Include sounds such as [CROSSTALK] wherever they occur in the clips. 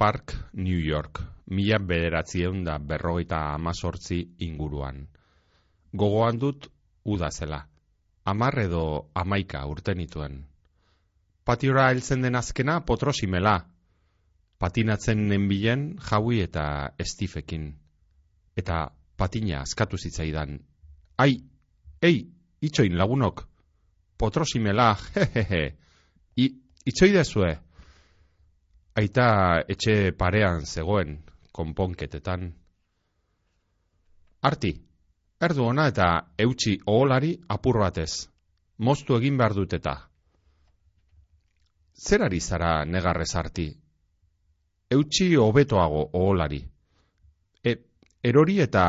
Park, New York, mila bederatzieun da berrogeita amazortzi inguruan. Gogoan dut, uda zela. Amar edo amaika urten nituen. Patiora heltzen den azkena potrosimela. Patinatzen nenbilen jaui eta estifekin. Eta patina askatu zitzaidan. Ai, ei, itxoin lagunok. Potrosimela, hehehe. [LAUGHS] I, itxoidezue. Aita etxe parean zegoen, konponketetan. Arti, erdu ona eta eutxi oholari apur batez. Moztu egin behar dut eta. Zer ari zara negarrez arti? Eutxi hobetoago oholari. E, erori eta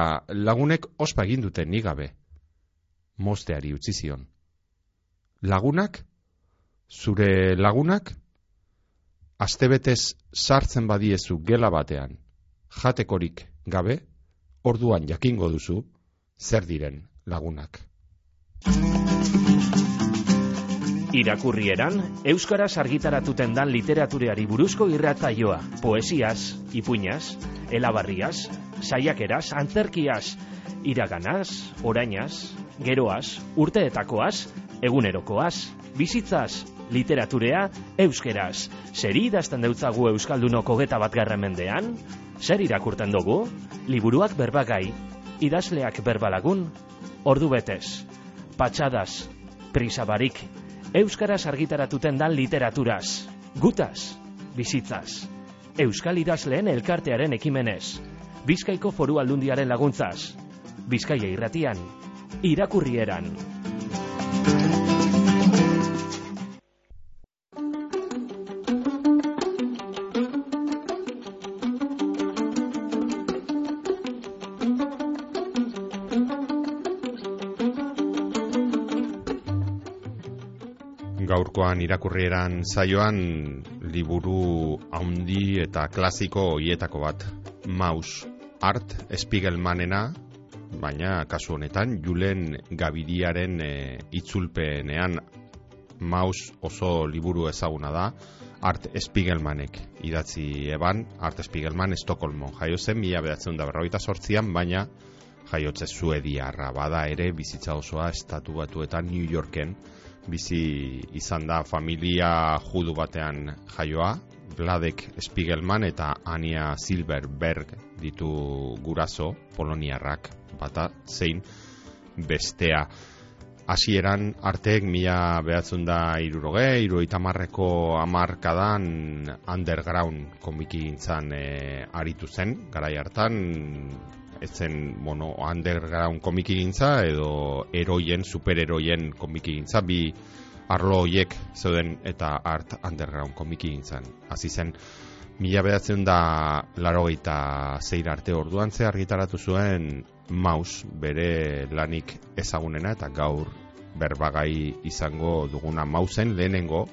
lagunek ospa egin duten nigabe. Mosteari utzi zion. Lagunak? Zure lagunak? Astebetez sartzen badiezu gela batean, jatekorik gabe, orduan jakingo duzu, zer diren lagunak. Irakurrieran, Euskaraz argitaratuten dan literatureari buruzko irrataioa, poesiaz, ipuñaz, elabarriaz, saiakeraz, antzerkiaz, iraganaz, orainaz, geroaz, urteetakoaz, egunerokoaz, bizitzaz, Literaturea, euskeraz. Zer idazten deutzagu Euskaldunok hogeta bat mendean? Zer irakurten dugu? Liburuak berbagai, idazleak berbalagun, ordu betez. Patxadas, prisabarik, Euskaraz argitaratuten dan literaturaz. Gutaz, bizitzaz. Euskal idazleen elkartearen ekimenez. Bizkaiko foru aldundiaren laguntzaz. Bizkaia irratian, irakurrieran. Gaurkoan irakurrieran zaioan liburu haundi eta klasiko hietako bat. Maus Art Spiegelmanena baina kasu honetan Julen Gabidiaren e, itzulpenean. Maus oso liburu ezaguna da Art Spiegelmanek idatzi eban. Art Spiegelman Estokolmo jaio zen mila bedatzen da berroita sortzian baina jaiotze zuediarra bada ere bizitza osoa estatu batuetan New Yorken bizi izan da familia judu batean jaioa, Vladek Spiegelman eta Ania Silverberg ditu guraso, poloniarrak bata zein bestea. Hasieran arteek mila behatzen da iruroge, iruroita marreko amarkadan underground komiki gintzan e, aritu zen, garai hartan etzen, bueno, underground komiki gintza edo eroien, supereroien komiki gintza, bi arlo hoiek zeuden eta art underground komiki gintzan. Hasi zen, mila bedatzen da laro zeir arte orduan ze argitaratu zuen maus bere lanik ezagunena eta gaur berbagai izango duguna mausen lehenengo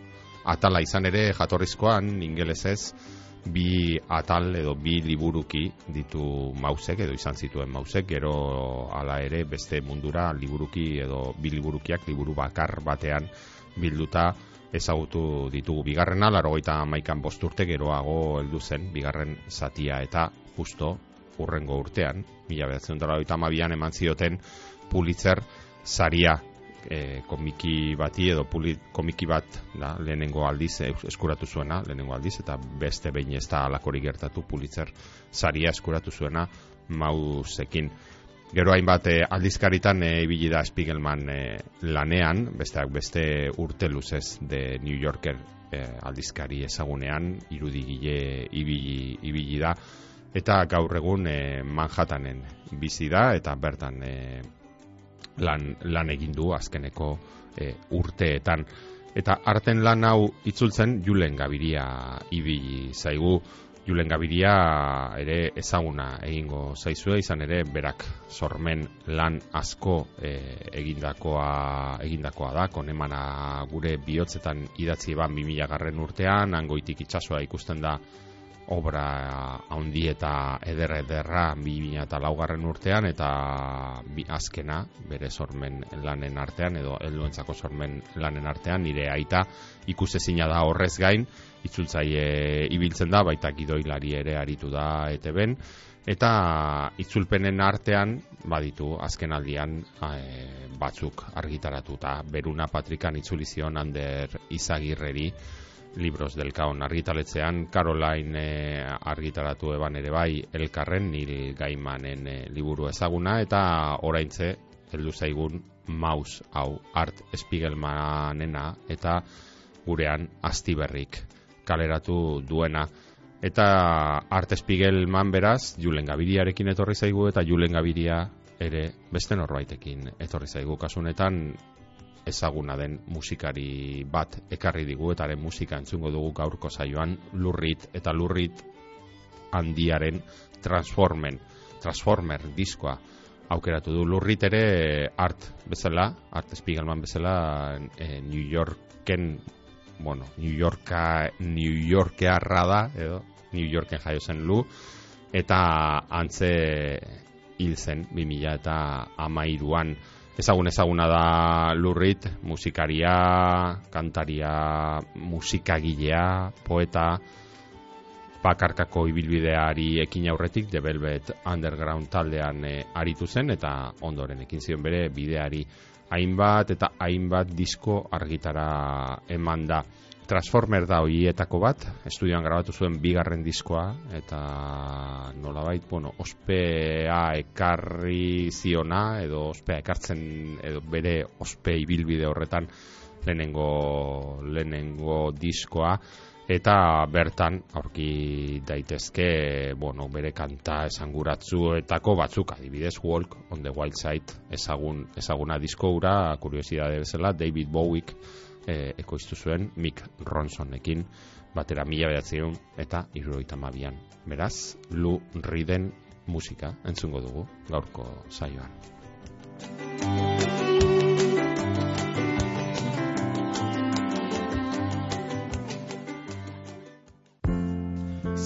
atala izan ere jatorrizkoan ingelesez bi atal edo bi liburuki ditu mausek edo izan zituen mausek. Gero hala ere beste mundura liburuki edo bi liburukiak liburu bakar batean bilduta ezagutu ditugu. Bigarrena larogeita maikan bosturte geroago heldu zen bigarren zatia eta justo urrengo urtean mila behatzen dara an eman zioten Pulitzer saria e, komiki bati edo puli, komiki bat da, lehenengo aldiz eskuratu zuena, lehenengo aldiz, eta beste behin ez da alakorik gertatu pulitzer saria eskuratu zuena mausekin. Gero hainbat e, aldizkaritan ibili da Spiegelman e, lanean, besteak beste urte luzez de New Yorker e, aldizkari ezagunean, irudigile ibili, ibili da, eta gaur egun e, Manhattanen bizi da, eta bertan e, lan, lan egin du azkeneko e, urteetan. Eta arten lan hau itzultzen Julen Gabiria ibili zaigu. Julen Gabiria ere ezaguna egingo zaizue izan ere berak sormen lan asko e, egindakoa egindakoa da konemana gure bihotzetan idatzi ban 2000 garren urtean angoitik itsasoa ikusten da obra handi eta eder ederra bi eta laugarren urtean eta azkena bere sormen lanen artean edo helduentzako sormen lanen artean nire aita ikusezina da horrez gain. Itzultzaile ibiltzen da baita gidoilari ere aritu da eteben. Eta itzulpenen artean baditu azken aldian e, batzuk argitaratuta. Beruna patrikan itzulizion ander izagirreri libros del kaon argitaletzean Caroline e, argitaratu eban ere bai elkarren nil gaimanen e, liburu ezaguna eta oraintze heldu zaigun maus hau art spiegelmanena eta gurean astiberrik kaleratu duena Eta Art Spiegelman beraz, Julen Gabiriarekin etorri zaigu eta Julen Gabiria ere beste norbaitekin etorri zaigu. Kasunetan ezaguna den musikari bat ekarri digu eta haren musika entzungo dugu gaurko saioan lurrit eta lurrit handiaren transformen, transformer diskoa aukeratu du. Lurrit ere art bezala, art Spiegelman bezala e, New Yorken bueno, New Yorka New Yorkea da edo New Yorken jaio zen lu eta antze hil zen 2000 eta amairuan ezagun ezaguna da lurrit musikaria kantaria musikagilea poeta bakarkako ibilbideari ekin aurretik The Velvet Underground taldean e, aritu zen eta ondoren ekin zion bere bideari hainbat eta hainbat disko argitara eman da. Transformer da hoietako bat, estudioan grabatu zuen bigarren diskoa, eta nolabait, bueno, ospea ekarri ziona, edo ospea ekartzen, edo bere ospe ibilbide horretan lehenengo, lehenengo diskoa, eta bertan aurki daitezke bueno, bere kanta esanguratzuetako batzuk. Adibidez Walk on the Wild Side ezagun, ezaguna disko ura kuriosidade bezala David Bowiek e, ekoiztu zuen Mick Ronsonekin batera mila behatzeun eta iruroita mabian beraz, Lu Riden musika entzungo dugu gaurko saioan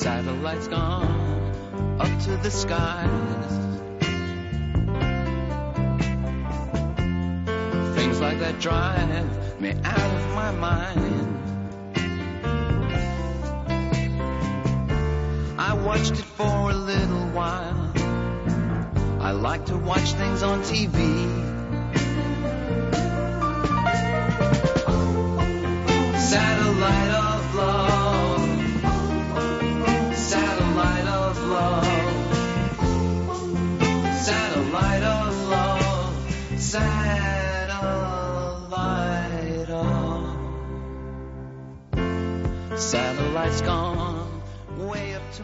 satellites gone up to the skies. That drive me out of my mind. I watched it for a little while. I like to watch things on TV.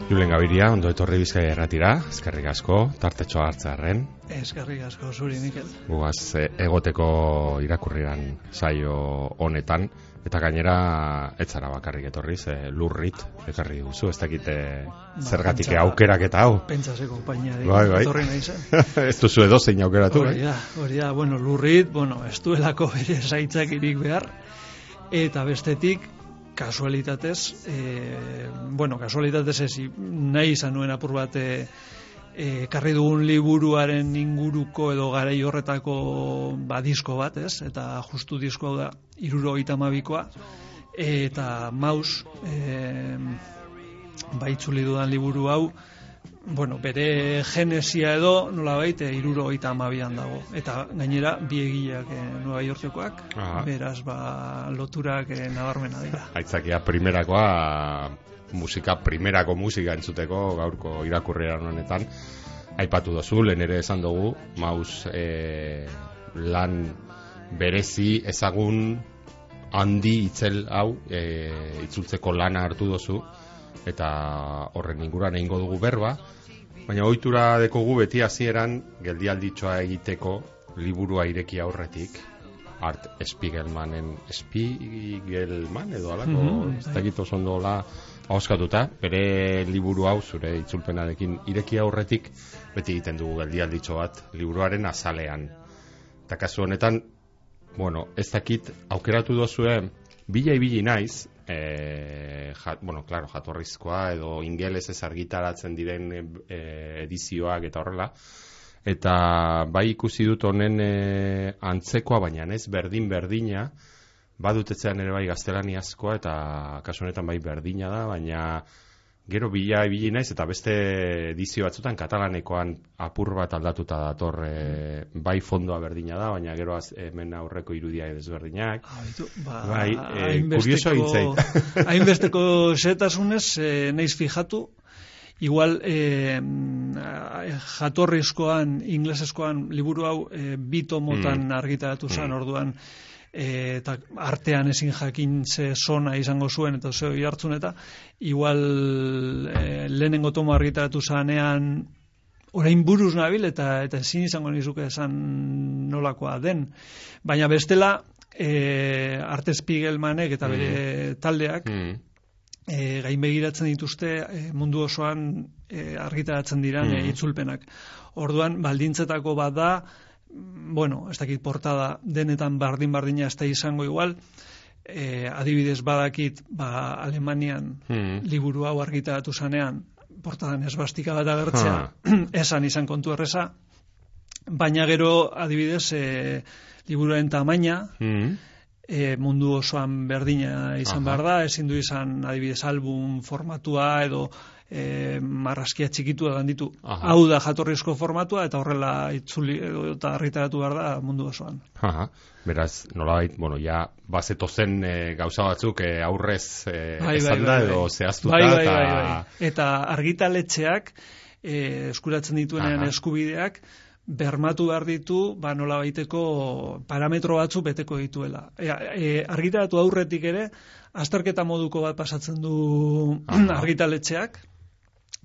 Julen Gaviria, ondo etorri bizkai erratira, eskerrik asko, tartetxo hartzarren. Eskerrik asko, zuri, Mikel. Guaz, eh, egoteko irakurriran saio honetan, eta gainera, etzara bakarrik etorri, ze lurrit, ekarri guzu, ez dakite ba, zergatik aukerak eta hau. Pentsase kompainia, bai, bai. etorri nahi zen. [LAUGHS] ez duzu edo zein aukeratu, bai? Hori da, bueno, lurrit, bueno, ez duelako bere zaitzak irik behar, eta bestetik, kasualitatez, e, bueno, kasualitatez ez, nahi izan nuen apur bat, e, e, karri dugun liburuaren inguruko edo gara horretako ba, disko bat, ez? Eta justu disko da, iruro itamabikoa, eta maus, e, baitzuli dudan liburu hau, bueno, bere genesia edo nola baite iruro eta amabian dago. Eta gainera, bi egileak eh, Nueva Yorkekoak, beraz, ba, loturak eh, nabarmena dira. Aitzakia, primerakoa, musika, primerako musika entzuteko gaurko irakurriera honetan, aipatu dozu, lehen ere esan dugu, maus eh, lan berezi ezagun handi itzel hau eh, itzultzeko lana hartu dozu, eta horren inguruan egingo dugu berba, baina ohitura dekogu beti hasieran geldialditxoa egiteko liburua ireki aurretik. Art Spiegelmanen Spiegelman edo alako mm -hmm. ez dakit oso ondo la bere liburu hau zure itzulpenarekin ireki aurretik beti egiten dugu geldialditxo bat liburuaren azalean. Eta kasu honetan bueno ez dakit aukeratu dozue bila ibili naiz e, ja, bueno, claro, jatorrizkoa edo ingeles argitaratzen diren e, edizioak eta horrela, eta bai ikusi dut honen e, antzekoa, baina ez berdin berdina, badutetzean ere bai gaztelaniazkoa eta kasu honetan bai berdina da, baina gero bila ibili naiz eta beste edizio batzutan katalanekoan apur bat aldatuta dator e, bai fondoa berdina da, baina gero az, hemen aurreko irudia desberdinak. Ah, ba, bai, e, kurioso [LAUGHS] Hainbesteko setasunez, e, naiz fijatu, igual e, jatorrizkoan, ingleseskoan liburu hau e, bito motan mm. argitaratu zen, mm. orduan, e, eta artean ezin jakin ze zona izango zuen eta zeo hartzun eta igual e, lehenengo tomo argitaratu zanean orain buruz nabil eta eta ezin izango nizuke esan nolakoa den baina bestela e, arte Spiegelmanek eta bere mm. taldeak mm. E, gain begiratzen dituzte e, mundu osoan e, argitaratzen diran mm. itzulpenak. Orduan, baldintzetako bat da, bueno, ez dakit portada denetan bardin-bardina ez da izango igual, e, adibidez badakit, ba, Alemanian hmm. liburu hau argitaratu zanean, portadan ez bastika bat agertzea, [CLEARS THROAT] esan izan kontu erreza, baina gero adibidez e, liburuen tamaina, hmm. e, mundu osoan berdina izan behar da, ezin du izan adibidez album formatua edo Eh, e, marraskia txikitua ganditu. Aha. Hau da jatorrizko formatua eta horrela itzuli edo eta argitaratu behar da mundu osoan. Aha. Beraz, nolabait, bueno, ja bazeto zen e, eh, gauza batzuk e, aurrez e, bai, bai esan da bai, edo bai. zehaztuta bai, bai, bai, bai. eta argitaletxeak e, eskuratzen dituenean eskubideak bermatu behar ditu, ba, nola baiteko parametro batzu beteko dituela. E, argitaratu aurretik ere, azterketa moduko bat pasatzen du [CLEARS THROAT] argitaletxeak,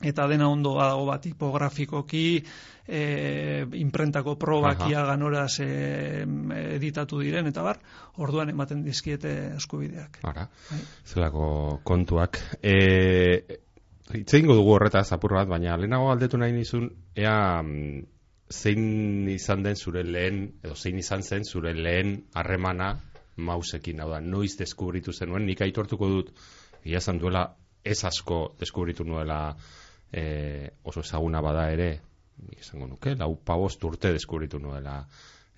eta dena ondo dago bat tipografikoki e, imprentako probakia ganoraz e, editatu diren eta bar, orduan ematen dizkiete eskubideak. Ara, bai. zelako kontuak. E, Itzein dugu horretaz apur bat, baina lehenago aldetu nahi nizun, ea mm, zein izan den zure lehen, edo zein izan zen zure lehen harremana mausekin, hau da, noiz deskubritu zenuen, nik aitortuko dut, ia duela ez asko deskubritu nuela e, oso ezaguna bada ere, izango nuke, lau pabost urte deskubritu nuela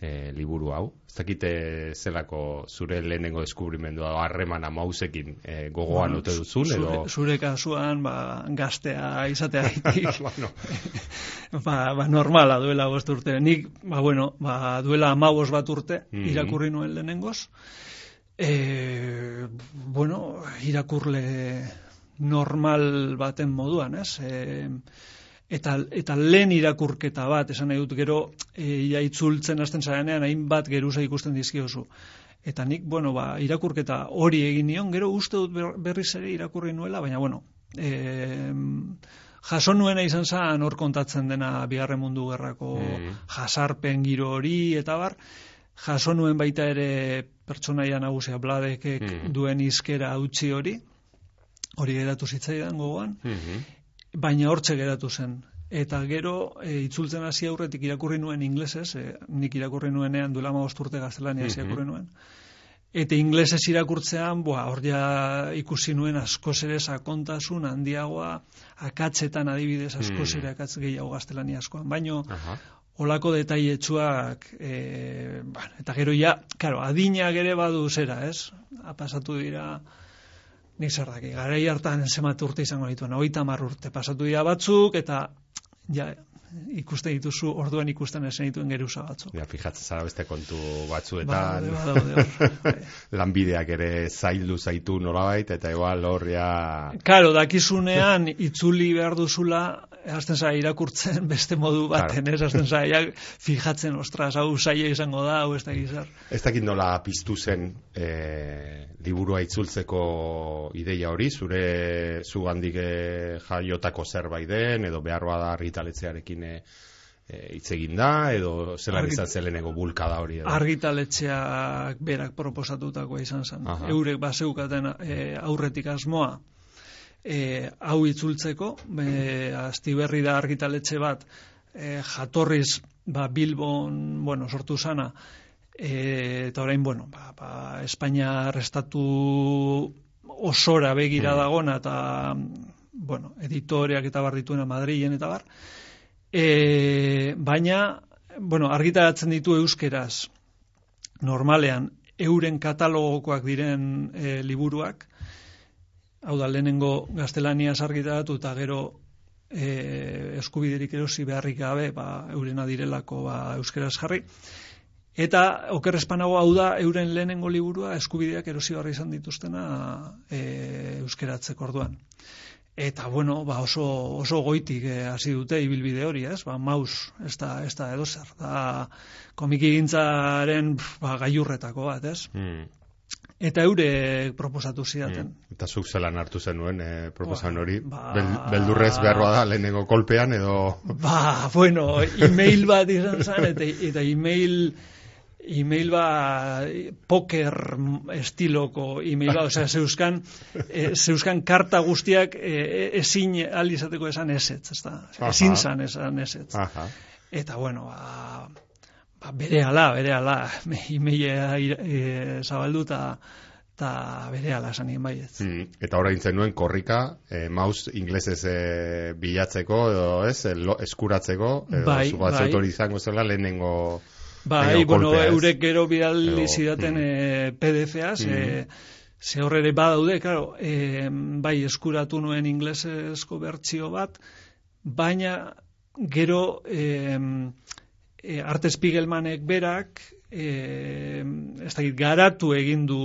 e, liburu hau. Ez dakite zelako zure lehenengo deskubrimendua harremana mausekin e, gogoan bueno, dute duzun, edo... Zure, zure kasuan, ba, gaztea izatea [LAUGHS] bueno. [LAUGHS] ba, ba, normala duela bost urte. Nik, ba, bueno, ba, duela amabos bat urte, mm irakurri nuen lehenengoz. E, bueno, irakurle normal baten moduan, ez? E, eta, eta lehen irakurketa bat, esan nahi dut gero, e, ia itzultzen hasten zarenean, hainbat geruza ikusten dizkiozu. Eta nik, bueno, ba, irakurketa hori egin nion, gero uste dut berriz ere irakurri nuela, baina, bueno, e, jaso nuena izan zan hor kontatzen dena bigarren mundu gerrako mm. jasarpen giro hori, eta bar, jaso nuen baita ere pertsonaia nagusia bladekek mm. duen izkera utzi hori, hori geratu zitzaidan gogoan, mm baina hortxe geratu zen. Eta gero, e, itzultzen hasi aurretik irakurri nuen inglesez, e, nik irakurri nuenean duela urte gaztelania mm irakurri nuen. Eta inglesez irakurtzean, boa, hor ja ikusi nuen askoz ere sakontasun handiagoa, akatzetan adibidez askoz ere akatz gehiago gaztelania askoan. Baino, olako detaietsuak, e, bueno, eta gero ja, karo, adinak ere badu zera, ez? Apasatu dira, nik zer daki, gara hartan zemat urte izango dituen, oita urte pasatu dira batzuk, eta ja, ikusten dituzu orduan ikusten esen dituen geruza batzu. Ja, fijatzen zara beste kontu batzuetan. Ba, ba, ba, Lanbideak ere zaildu zaitu nolabait, eta igual hor ja... Karo, dakizunean itzuli behar duzula, hasten zara irakurtzen [LAUGHS] beste modu baten, claro. ez hasten zara fijatzen, ostras, hau zaila izango da, hau ez da gizar. Ez dakit nola piztu zen e, liburua itzultzeko ideia hori, zure zu handik eh, jaiotako zerbait den, edo behar bada argitaletzearekin e, hitz egin da, edo zela Argit... lehenengo bulka da hori. Edo. Argitaletxeak berak proposatutakoa izan zen. Eurek baseukaten e, aurretik asmoa, e, hau itzultzeko, e, azti berri da argitaletxe bat, e, jatorriz ba, Bilbon, bueno, sortu sana, e, eta orain, bueno, ba, ba, Espainia arrestatu osora begira Mm. dagona eta bueno, editoreak eta barrituena Madrilen eta bar. E, baina, bueno, argitaratzen ditu euskeraz normalean euren katalogokoak diren e, liburuak, hau da, lehenengo gaztelaniaz argitaratu eta gero e, eskubiderik erosi beharrik gabe, ba, eurena direlako ba, euskeraz jarri. Eta okerrespanago hau da euren lehenengo liburua eskubideak erosi barri izan dituztena e, euskeratzeko orduan. Eta bueno, ba oso, oso goitik eh, hasi dute ibilbide hori, ez? Ba, maus, ez da, ez da edo zer. Da komiki gintzaren pf, ba, gailurretako bat, ez? Mm. Eta eure proposatu zidaten. Mm. Eta zuk zelan hartu zenuen eh, proposamen hori. Ba- Bel, beldurrez behar da lehenengo kolpean edo... Ba, bueno, email bat izan zen, eta, eta email email ba poker estiloko email bat, osea, zeuskan, e, zeuskan karta guztiak e, ezin al izateko esan esetz, ez da? Aha. Ezin zan esan esetz. Aha. Eta, bueno, ba, ba bere ala, bere ala, [LAUGHS] emaila e, zabaldu eta eta bere ala esan nien baietz. Mm. Eta orain zenuen korrika, eh, mouse inglesez eh, bilatzeko edo ez, eh, lo, eskuratzeko, edo Bai, zu bai. izango zela lehenengo... Bai, Edo bueno, ez? eurek gero bidali zidaten mm. eh, PDF-az, Mm. eh, ze horre ere badaude, claro, eh, bai eskuratu nuen inglesezko bertsio bat, baina gero eh, eh, Arte Spiegelmanek berak eh, ez dakit, garatu egin du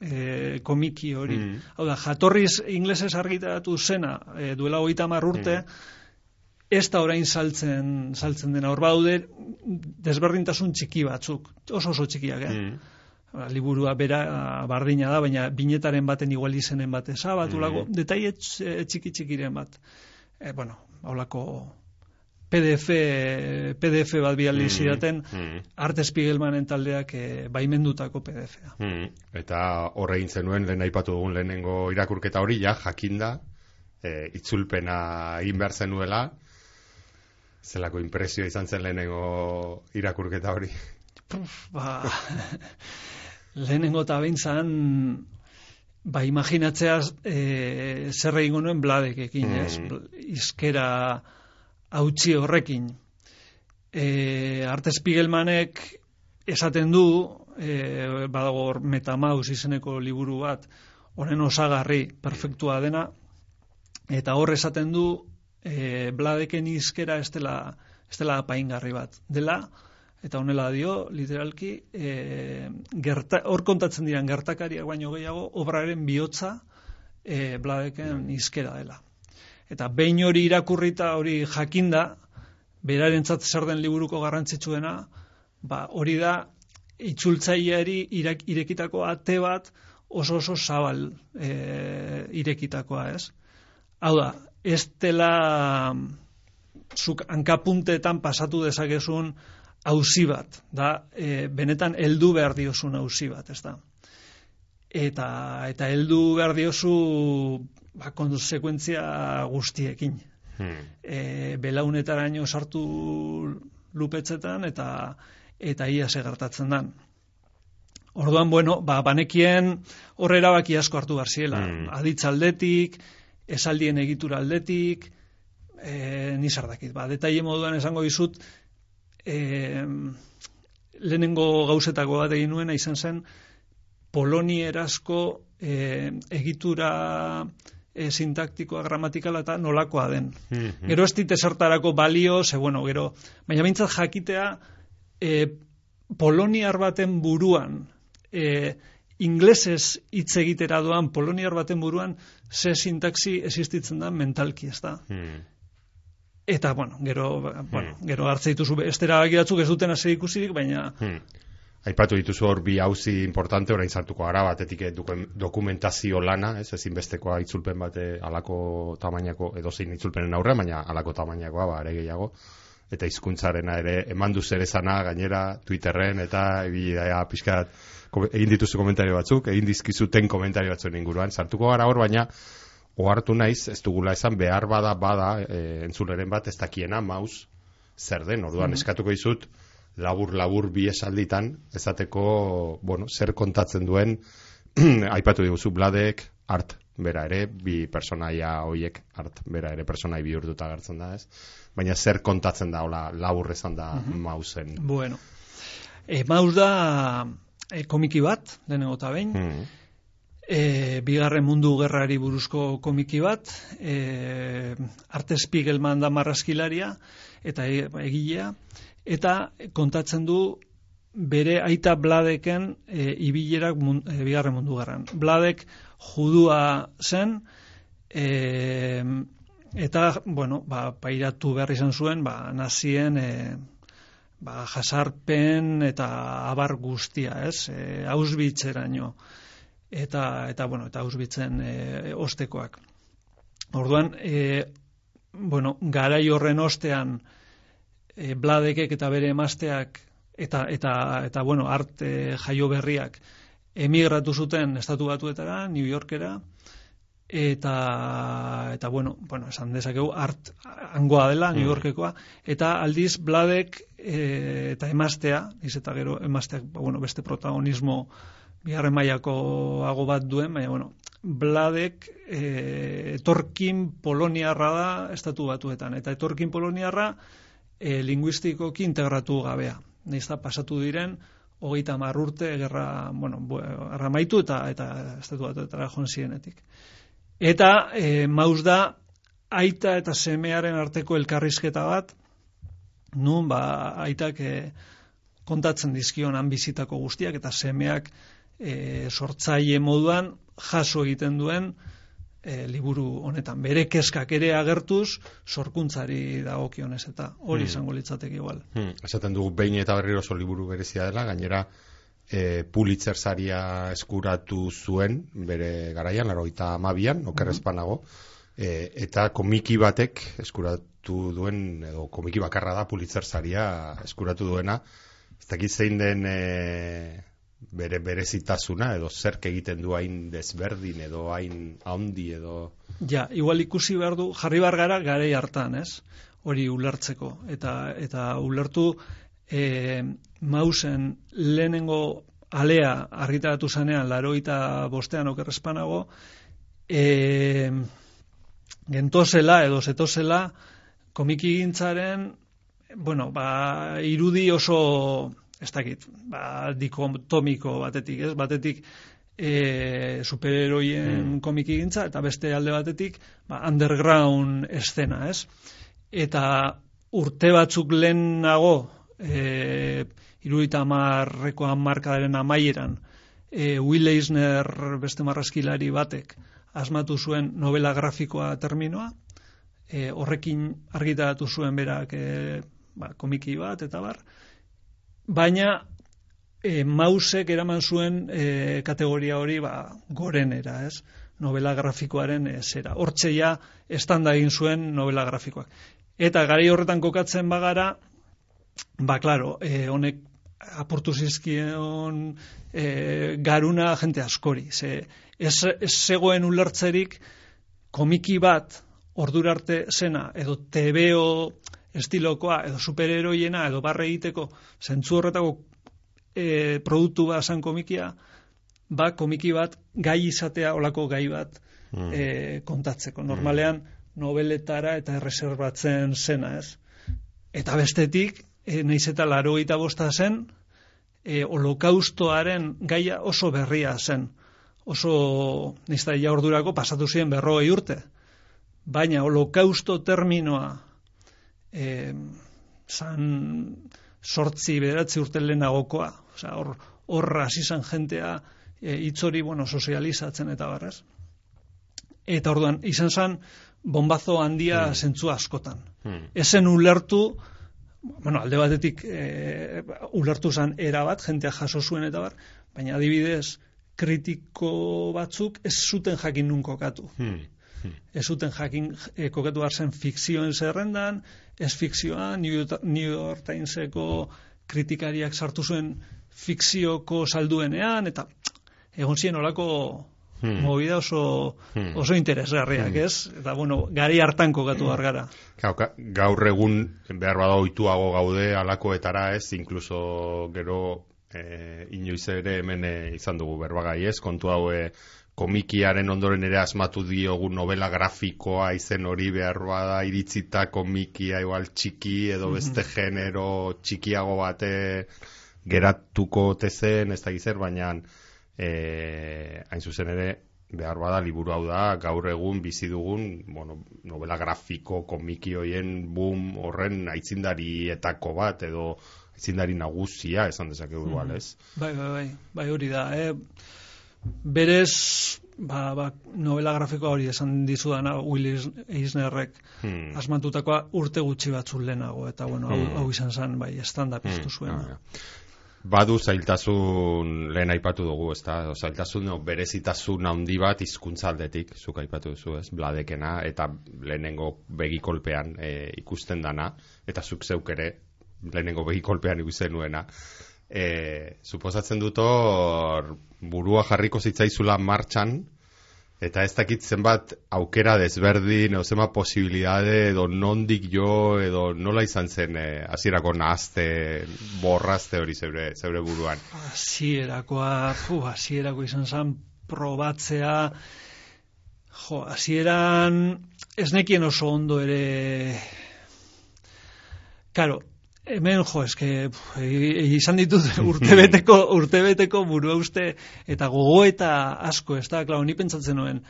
eh, komiki hori. Mm. Hau da, jatorriz inglesez argitaratu zena eh, duela hogeita hamar urte, ez da orain saltzen, saltzen dena. Hor baude desberdintasun txiki batzuk, oso oso txikiak, eh? Mm. Ba, liburua bera bardina da, baina binetaren baten igual izenen bat esabatulako, Mm. detaile tx- txiki txikiren bat. E, bueno, haulako PDF, PDF bat bidali Mm. zidaten, Mm. Arte Spiegelmanen taldeak e, baimendutako PDF-a. Mm. Eta horre egin zenuen, lehen aipatu dugun lehenengo irakurketa hori, ja, jakinda, e, itzulpena egin behar zenuela, zelako impresio izan zen lehenengo irakurketa hori. Puf, ba, [LAUGHS] lehenengo eta behintzan, ba, imaginatzeaz e, zer egingo nuen bladekekin, Mm. ez? Izkera hautsi horrekin. E, Arte Spiegelmanek esaten du, e, badago Metamaus izeneko liburu bat, honen osagarri, perfektua dena, eta hor esaten du, e, bladeken izkera ez dela apaingarri bat. Dela, eta honela dio, literalki, e, gerta, hor kontatzen diran gertakariak baino gehiago, obraren bihotza e, bladeken izkera dela. Eta behin hori irakurrita hori jakinda, berarentzat zer den liburuko garrantzitsuena, ba, hori da itzultzaileari irekitako ate bat oso oso zabal e, irekitakoa, ez? Hau da, ez dela zuk hankapunteetan pasatu dezakezun auzi bat, da, e, benetan heldu behar diozun auzi bat, ez da? Eta, eta heldu behar diozu ba, konsekuentzia guztiekin. Hmm. E, belaunetaraino sartu lupetzetan eta eta ia ze gertatzen dan. Orduan, bueno, ba, banekien horre erabaki asko hartu behar ziela. Mm. Aditz aldetik, esaldien egitura aldetik, e, nizar dakit. Ba, detaile moduan esango dizut, e, lehenengo gauzetako bat egin nuena izan zen, polonierazko e, egitura e, sintaktikoa, gramatikala eta nolakoa den. Mhm. Gero ez dit esertarako balio, ze bueno, gero, baina bintzat jakitea, e, poloniar baten buruan, e, inglesez hitz egitera doan poloniar baten buruan, ze sintaxi existitzen da mentalki, ez da? Hmm. Eta, bueno, gero, ba, bueno, gero hartze dituzu estera batzuk ez duten hasi ikusirik, baina Hmm. Aipatu dituzu hor bi hauzi importante, orain sartuko gara batetik eh, doku- dokumentazio lana, ez ezinbestekoa itzulpen bate alako tamainako edozein itzulpenen aurrean, baina alako tamainakoa ba are gehiago. Eta hizkuntzarena ere emandu zerezana gainera Twitterren eta ibili da pixkat ko- egin dituzu komentario batzuk, egin dizkizuten komentario batzuen inguruan. Sartuko gara hor, baina ohartu naiz, ez dugula esan behar bada bada e, entzuleren bat ez dakiena maus zer den, orduan eskatuko dizut labur labur bi esalditan ezateko bueno, zer kontatzen duen [CLEARS THROAT] aipatu diguzu bladek, art bera ere, bi personaia hoiek art bera ere personai bihurtuta agertzen da, ez? Baina zer kontatzen da, hola, labur esan da mausen. Bueno, e, maus da e, komiki bat, lehenengo eta behin, Mm. e, bigarren mundu gerrari buruzko komiki bat, e, Arte Spiegelman da marrazkilaria, eta e, egilea, eta kontatzen du bere aita Bladeken e, ibilerak mun, e, bigarren mundu gerran. Bladek judua zen, e, eta, bueno, ba, pairatu behar izan zuen, ba, nazien, e, ba, jasarpen eta abar guztia, ez? E, Auschwitzeraino eta eta bueno, eta Auschwitzen e, ostekoak. Orduan, e, bueno, garai horren ostean e, Bladekek eta bere emazteak eta eta eta bueno, arte jaio berriak emigratu zuten estatu batuetara, New Yorkera, eta eta bueno, bueno, esan dezakegu art hangoa dela New Yorkekoa eta aldiz Bladek e, eta emaztea, iz eta gero emazteak ba, bueno, beste protagonismo bigarren mailako hago bat duen, baina bueno, Bladek e, etorkin poloniarra da estatu batuetan eta etorkin poloniarra e, linguistikoki integratu gabea. Neizta pasatu diren hogeita hamar urte gerra, bueno, bu- gerra amaitu eta eta estatu batuetara joan zienetik. Eta e, maus da aita eta semearen arteko elkarrizketa bat, nun ba aitak e, kontatzen dizkion bizitako guztiak eta semeak e, sortzaile moduan jaso egiten duen e, liburu honetan. Bere kezkak ere agertuz sorkuntzari dagokionez eta hori izango litzateke igual. Hmm, esaten dugu behin eta berriro oso liburu berezia dela, gainera e, Pulitzer saria eskuratu zuen bere garaian, laroita amabian, okerrezpanago, e, eta komiki batek eskuratu duen, edo komiki bakarra da Pulitzer saria eskuratu duena, ez dakit zein den e, bere berezitasuna, edo zerk egiten du hain desberdin, edo hain handi, edo... Ja, igual ikusi behar du, jarri behar gara garei hartan, ez? Hori ulertzeko. Eta, eta ulertu e, mausen lehenengo alea argitaratu zanean, laroita bostean okerrezpanago, e, gentozela edo zetozela komiki gintzaren, bueno, ba, irudi oso, ez dakit, ba, dikotomiko batetik, ez? Batetik, e, superheroien komiki gintza, eta beste alde batetik, ba, underground estena, ez? Eta urte batzuk lehenago, e, iruita marreko markadaren amaieran, e, Will Eisner beste marrazkilari batek asmatu zuen novela grafikoa terminoa, e, horrekin argitaratu zuen berak e, ba, komiki bat, eta bar, baina e, mausek eraman zuen e, kategoria hori ba, gorenera, ez? Novela grafikoaren e, zera. Hortxe ja estanda egin zuen novela grafikoak. Eta gari horretan kokatzen bagara, ba, klaro, e, honek aportu zizkion e, garuna jente askori. Ze, ez, ez zegoen ulertzerik komiki bat ordura arte zena, edo TVO estilokoa, edo superheroiena, edo barre egiteko, zentzu horretako e, produktu bat zan komikia, ba, komiki bat gai izatea olako gai bat Mm. e, kontatzeko. Normalean, nobeletara eta erreserbatzen zena, ez? Eta bestetik, e, naiz eta laro bosta zen, e, holokaustoaren gaia oso berria zen. Oso, naiz eta ja ordurako pasatu ziren berrogei urte. Baina holokausto terminoa e, zan sortzi bederatzi urte lehenagokoa. Osea, hor, hor hasi zen jentea e, itzori, bueno, sozializatzen eta barraz. Eta orduan, izan zen, bombazo handia Hmm. zentzu askotan. Hmm. Ezen ulertu, bueno, alde batetik e, ulertu zen era bat, jentea jaso zuen eta bar, baina adibidez, kritiko batzuk ez zuten jakin nun kokatu. Hmm. Ez zuten jakin e, behar zen fikzioen zerrendan, ez fikzioan, New New York Timeseko kritikariak sartu zuen fikzioko salduenean, eta egon ziren olako Hmm. movida oso, Hmm. oso interesgarriak, ez? Eta, bueno, gari hartan kokatu behar gara. Gau- ga- Gaur egun behar bada ohituago gaude alakoetara ez, inkluso gero e, inoiz ere hemen e, izan dugu berbagai ez, kontu hau e, komikiaren ondoren ere asmatu diogu novela grafikoa izen hori behar bada iritzita komikia igual txiki edo beste genero txikiago bate geratuko tezen ez da gizer, baina e, hain zuzen ere behar bada liburu hau da gaur egun bizi dugun bueno, novela grafiko komiki hoien boom horren aitzindarietako bat edo aitzindari nagusia esan dezakegu mm -hmm. ez? Bai, bai, bai, bai hori da, eh? Berez ba, ba, novela grafikoa hori esan dizudana Willis Eisnerrek hmm. asmantutakoa urte gutxi batzun lehenago eta bueno, hmm. hau, izan zen bai, estanda piztu hmm. zuen ah, Badu zailtasun lehen aipatu dugu, ez da? Zailtasun no, berezitasun handi bat hizkuntza aldetik, zuk aipatu duzu, ez? Bladekena, eta lehenengo begikolpean e, ikusten dana, eta zuk zeuk ere lehenengo begikolpean ikusten nuena. E, suposatzen dut hor burua jarriko zitzaizula martxan, Eta ez dakit zenbat aukera desberdin, edo zenbat posibilidade, edo nondik jo, edo nola izan zen eh, hasierako nahazte, borrazte hori zeure, zeure buruan. Hasierakoa, fu, hasierako izan zen probatzea, jo, hasieran ez nekien oso ondo ere, karo, Hemen, jo, eske, izan ditut [LAUGHS] urtebeteko, urtebeteko burua uste, eta gogo eta asko, ez da, klau, ni pentsatzen nuen,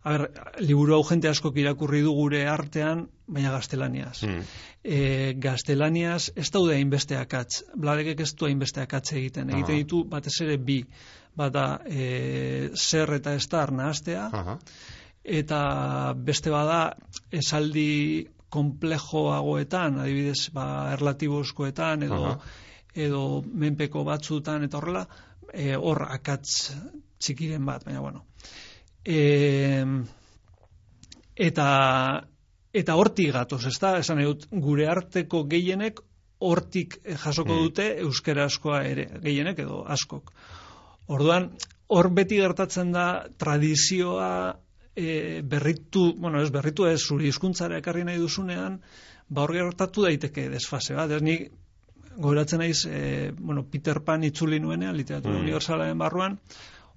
a ber, liburu hau jente asko irakurri du gure artean, baina gaztelaniaz. Mm. E, gaztelaniaz, ez daude hainbeste akatz, bladekek ez du hainbeste akatz egiten, egiten ditu batez ere bi, bada e, zer eta ez da arnaztea, eta beste bada esaldi komplejoagoetan, adibidez, ba, erlatibozkoetan, edo, edo menpeko batzutan, eta horrela, e, hor akatz txikiren bat, baina bueno. E, eta eta hortik gatoz, ez da, esan edut, gure arteko gehienek hortik jasoko mm. dute euskera askoa ere, gehienek edo askok. Orduan, hor beti gertatzen da tradizioa e, berritu, bueno, ez berritu ez zuri hizkuntzara ekarri nahi duzunean, ba hor gertatu daiteke desfase bat. Ez ni goratzen naiz, e, bueno, Peter Pan itzuli nuenean literatura mm. universalaren barruan,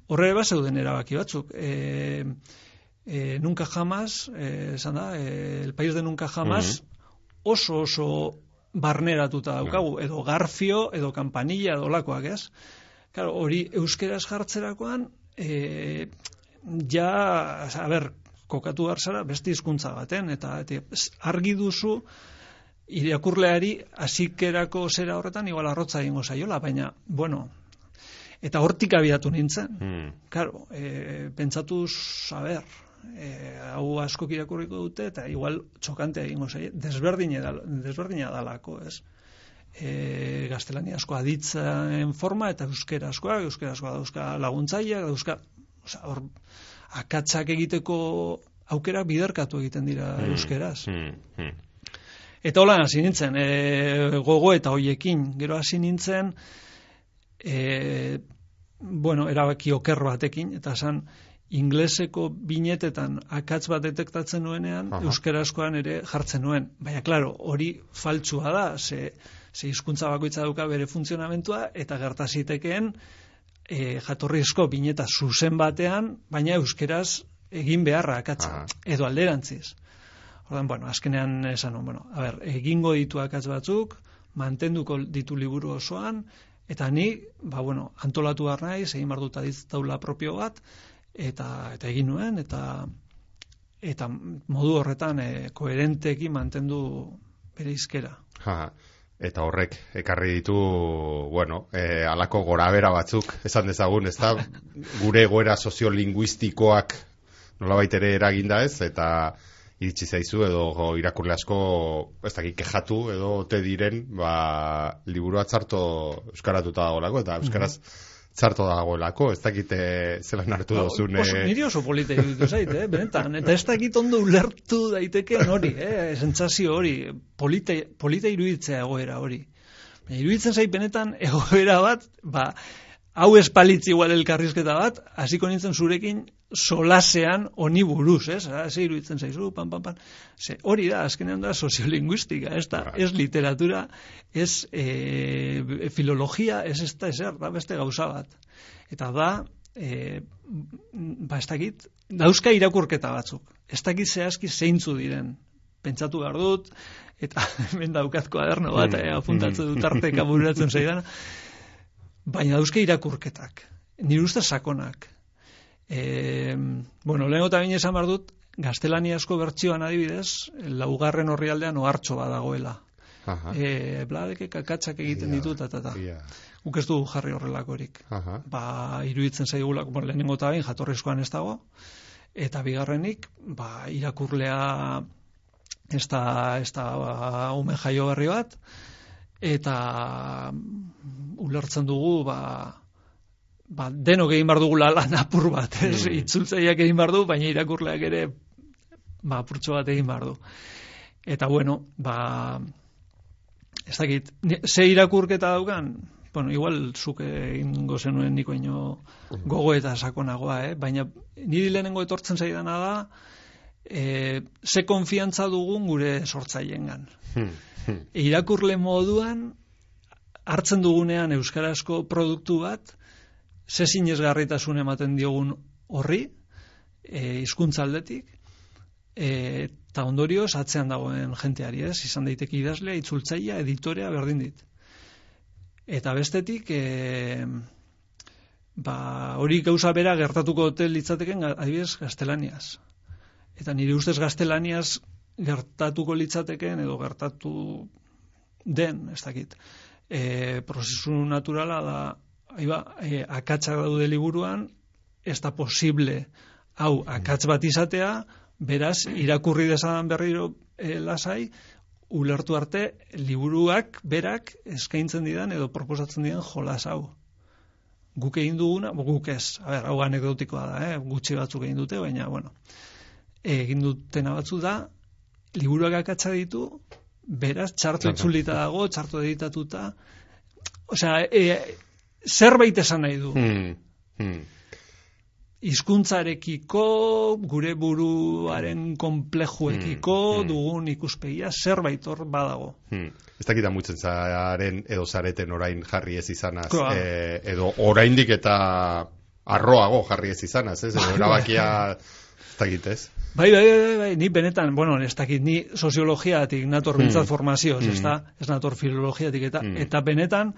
horre ba zeuden erabaki batzuk. E, e, nunca jamás, e, esan da, e, el país de nunca jamás, mm. oso oso barneratuta daukagu, edo garfio, edo kampanilla, edo lakoak, ez? Claro, hori euskeraz jartzerakoan, e, ja, a ber, kokatu garzara beste hizkuntza baten, eta, eta argi duzu, irakurleari hasikerako zera horretan igual arrotza egingo zaiola, baina, bueno, eta hortik abiatu nintzen. Hmm. Claro, e, pentsatuz, a ber, e, hau asko irakurriko dute, eta igual txokante egingo zaio, desberdine, desberdine dalako, ez? E, gaztelania asko aditzen forma eta euskera askoa, euskera askoa dauzka laguntzaia, dauzka Osa, hor, akatzak egiteko aukera biderkatu egiten dira hmm, euskeraz. Hmm, hmm. Eta hola hasi nintzen, e, gogo eta hoiekin, gero hasi nintzen, e, bueno, erabaki okerro batekin, eta zan, ingleseko binetetan akatz bat detektatzen nuenean, Aha. euskarazkoan ere jartzen nuen. Baina, klaro, hori faltsua da, ze, ze hizkuntza bakoitza duka bere funtzionamentua, eta gertazitekeen, e, jatorrizko bineta zuzen batean, baina euskeraz egin beharra akatza, edo alderantziz. Ordan, bueno, azkenean esan, bueno, a ber, egingo ditu akatz batzuk, mantenduko ditu liburu osoan, eta ni, ba, bueno, antolatu behar nahi, egin behar dut taula propio bat, eta, eta egin nuen, eta eta modu horretan e, koherenteki mantendu bere izkera. Ha, eta horrek ekarri ditu, bueno, e, alako gorabera batzuk, esan dezagun, ez da, [LAUGHS] gure egoera soziolinguistikoak nolabait ere eraginda ez, eta iritsi zaizu edo irakurle asko ez dakik kejatu edo te diren, ba, liburua txarto euskaratuta dagoelako, eta euskaraz txarto dagoelako, ez dakite zelan hartu no, dozun. Oso, niri oso polita iruditu zait, eh, benetan. Eta ez dakit ondo ulertu daiteke hori, eh, sentsazio hori, polita, polita iruditzea egoera hori. Iruditzen zait benetan egoera bat, ba, hau espalitzi igual elkarrizketa bat, hasiko nintzen zurekin solasean honi buruz, ez? Ah, ze iruditzen zaizu, pan, pan, pan. Ze, hori da, azkenean da soziolinguistika, ez da, ez literatura, ez e, filologia, ez ez da, ezer, da beste gauza bat. Eta da, e, ba, ez dakit, dauzka irakurketa batzuk. Ez dakit zehazki zeintzu diren. Pentsatu behar dut, eta [LAUGHS] hemen daukat kuaderno bat, mm. apuntatzen dut arteka [LAUGHS] bururatzen zaidana. Baina dauzka irakurketak. Nire uste sakonak E, bueno, lehen eta bine esan dut, gaztelaniazko bertsioan adibidez, laugarren horri aldean ohartxo badagoela. E, bladeke kakatsak egiten yeah, ditut, eta eta. Guk ez du jarri horrelakorik. Aha. Ba, iruditzen zaigulak, bueno, lehenengo eta bain, jatorrizkoan ez dago, eta bigarrenik, ba, irakurlea ez da, ez da ba, ume jaio berri bat, eta ulertzen dugu, ba, ba, denok egin bar dugula lan apur bat, ez? Mm. Itzultzaileak egin bar du, baina irakurleak ere ba apurtxo bat egin bar du. Eta bueno, ba ez dakit, ze irakurketa daukan? Bueno, igual zuk egingo zenuen niko ino gogo eta sakonagoa, eh? baina niri lehenengo etortzen zaidana da e, ze konfiantza dugun gure sortzaiengan. Hmm, hmm. Irakurle moduan hartzen dugunean euskarazko produktu bat, ze garritasun ematen diogun horri, e, izkuntza aldetik, e, eta ondorioz atzean dagoen jenteari, ez? Izan daiteke idazlea, itzultzaia, editorea, berdin dit. Eta bestetik, e, ba, hori gauza bera gertatuko hotel litzateken, adibidez, gaztelaniaz. Eta nire ustez gaztelaniaz gertatuko litzateken, edo gertatu den, ez dakit. E, prozesu naturala da Aiba, e, akatsa daude liburuan, ez da posible hau akats bat izatea, beraz, irakurri desadan berriro e, lasai, ulertu arte, liburuak berak eskaintzen didan edo proposatzen didan jolas hau. Guk egin duguna, guk ez, a ber, hau anekdotikoa da, eh? gutxi batzuk egin dute, baina, bueno, egin dutena batzu da, liburuak akatsa ditu, beraz, txartu itzulita dago, txartu editatuta, Osea, e, zerbait esan nahi du. Hmm. Hmm. Izkuntzarekiko, gure buruaren komplejuekiko, hmm. dugun ikuspegia, zerbait hor badago. Hmm. Ez dakita mutzen zaren edo zareten orain jarri ez izanaz, e, edo oraindik eta arroago jarri ez izanaz, ez? Edo erabakia, ez dakit ez? Bai, bai, bai, bai, ni benetan, bueno, ez dakit, ni soziologiatik nator bintzat mm. formazioz, mm. ez da, ez nator filologiatik, eta, mm. eta benetan,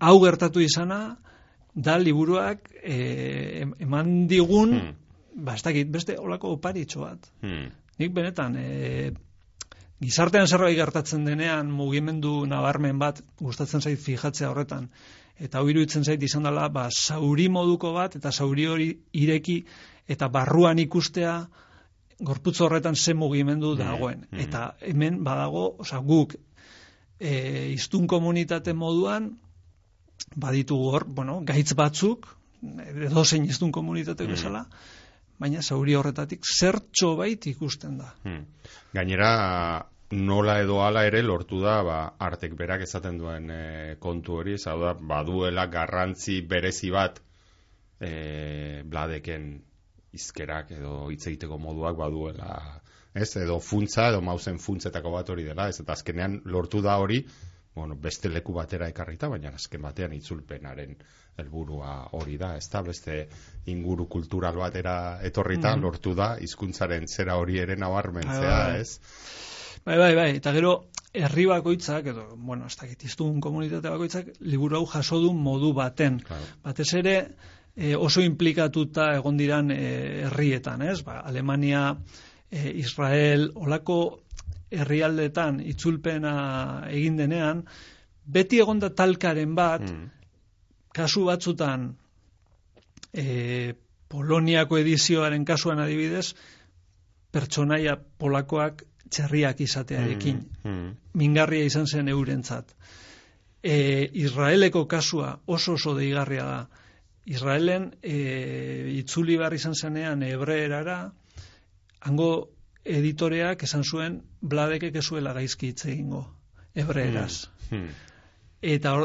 hau gertatu izana, da liburuak e, eman digun, mm. ba, ez dakit, beste olako oparitxo bat. Mm. Nik benetan, e, gizartean zerbait gertatzen denean, mugimendu nabarmen bat, gustatzen zait fijatzea horretan, eta hau iruditzen zait izan dela, ba, zauri moduko bat, eta zauri hori ireki, eta barruan ikustea, gorputz horretan ze mugimendu mm, dagoen. Mm. Eta hemen badago, oza, guk e, iztun komunitate moduan, baditu hor, bueno, gaitz batzuk, edo zein iztun komunitate mm. bezala, baina zauri horretatik zertxo bait ikusten da. Mm. Gainera, nola edo ala ere lortu da, ba, artek berak ezaten duen e, kontu hori, zau da, baduela garrantzi berezi bat e, bladeken izkerak edo hitz egiteko moduak baduela, ez, edo funtza, edo mauzen funtzetako bat hori dela, ez, eta azkenean lortu da hori, bueno, beste leku batera ekarrita, baina azken batean itzulpenaren helburua hori da, ez da, beste inguru kultural batera etorrita, mm. lortu da, hizkuntzaren zera hori ere nabarmentzea, bai, bai. ez? Bai, bai, bai, eta gero, herri bakoitzak, edo, bueno, ez dakit, iztun komunitate bakoitzak, liburu hau jaso du modu baten. Claro. Batez ere, e, oso implikatuta egon diran e, herrietan, ez? Ba, Alemania, e, Israel, olako herrialdetan itzulpena egin denean, beti egonda talkaren bat, mm. kasu batzutan, e, Poloniako edizioaren kasuan adibidez, pertsonaia polakoak txerriak izatearekin. Mm. mm. Mingarria izan zen eurentzat. E, Israeleko kasua oso oso deigarria da. Israelen e, itzuli behar izan zenean hebreerara, hango editoreak esan zuen bladekek ezuela gaizki hitz egingo hebreeraz. Hmm. Hmm. Eta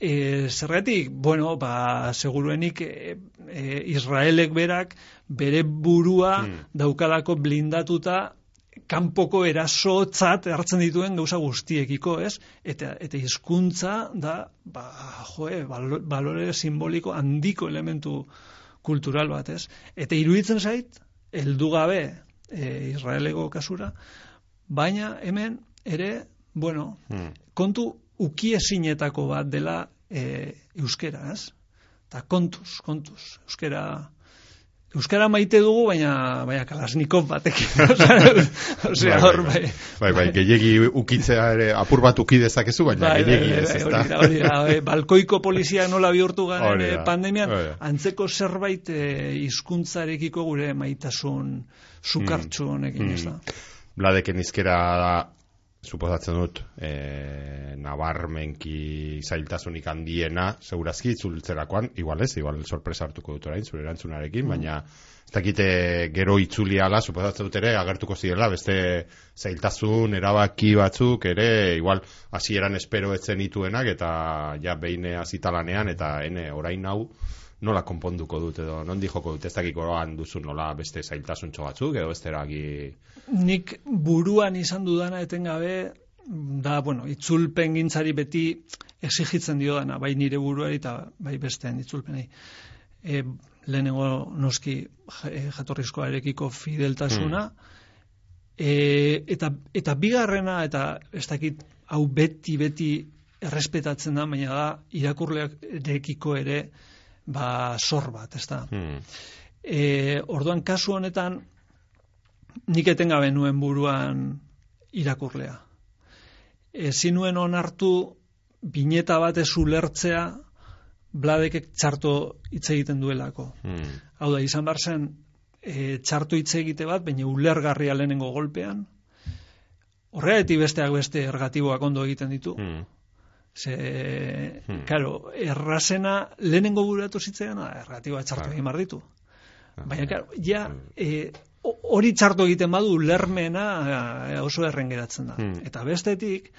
E, zergatik, bueno, ba, seguruenik e, e, Israelek berak bere burua hmm. daukalako blindatuta kanpoko erasotzat hartzen dituen gauza guztiekiko, ez? Eta eta hizkuntza da, ba, joe, balore simboliko handiko elementu kultural bat, ez? Eta iruditzen zait, heldu gabe e, Israelego kasura, baina hemen ere, bueno, hmm. kontu ukiesinetako bat dela e, euskera, ez? Ta kontuz, kontuz, euskera Euskara maite dugu, baina, baina kalasnikov batek. [LAUGHS] Osea, hor, bai. Bai, bai, gehiagi ukitzea ere, apur bat ukidezakezu, baina bai, gehiagi ez, ez da. Hori da, hori [LAUGHS] balkoiko polizia nola bihurtu garen eh, pandemian, antzeko zerbait eh, hizkuntzarekiko gure maitasun sukartxu mm. honekin, mm. ez da. Bladeken izkera da, suposatzen dut e, nabarmenki zailtasunik handiena segurazki itzultzerakoan igual ez, igual sorpresa hartuko dut orain zure erantzunarekin, mm. baina ez dakite gero itzuli ala, suposatzen dut ere agertuko zirela, beste zailtasun erabaki batzuk ere igual hasieran espero etzen ituenak eta ja behin azitalanean eta ene orain hau nola konponduko dut edo non joko dut ez dakiko duzu nola beste zailtasun batzuk edo beste eragi nik buruan izan dudana etengabe da, bueno, itzulpen gintzari beti exigitzen dio dana, bai nire buruari eta bai besteen itzulpenei. E, lehenengo noski e, jatorrizkoarekiko fideltasuna, hmm. e, eta, eta bigarrena, eta ez dakit, hau beti, beti errespetatzen da, baina da, irakurleak dekiko ere, ba, sor bat, ez da. Hmm. E, orduan, kasu honetan, nik etengabe nuen buruan irakurlea. Ezin nuen onartu bineta bat ez ulertzea bladekek txarto hitz egiten duelako. Hmm. Hau da, izan bar zen e, txarto hitz egite bat, baina ulergarria lehenengo golpean. Horregatik besteak beste ergatiboak ondo egiten ditu. Hmm. Ze, hmm. karo, errazena lehenengo buratu zitzean, ergatiboa txarto egin ditu. Baina, karo, ja, e, hori txartu egiten badu lermena eh, oso erren geratzen da. Hmm. Eta bestetik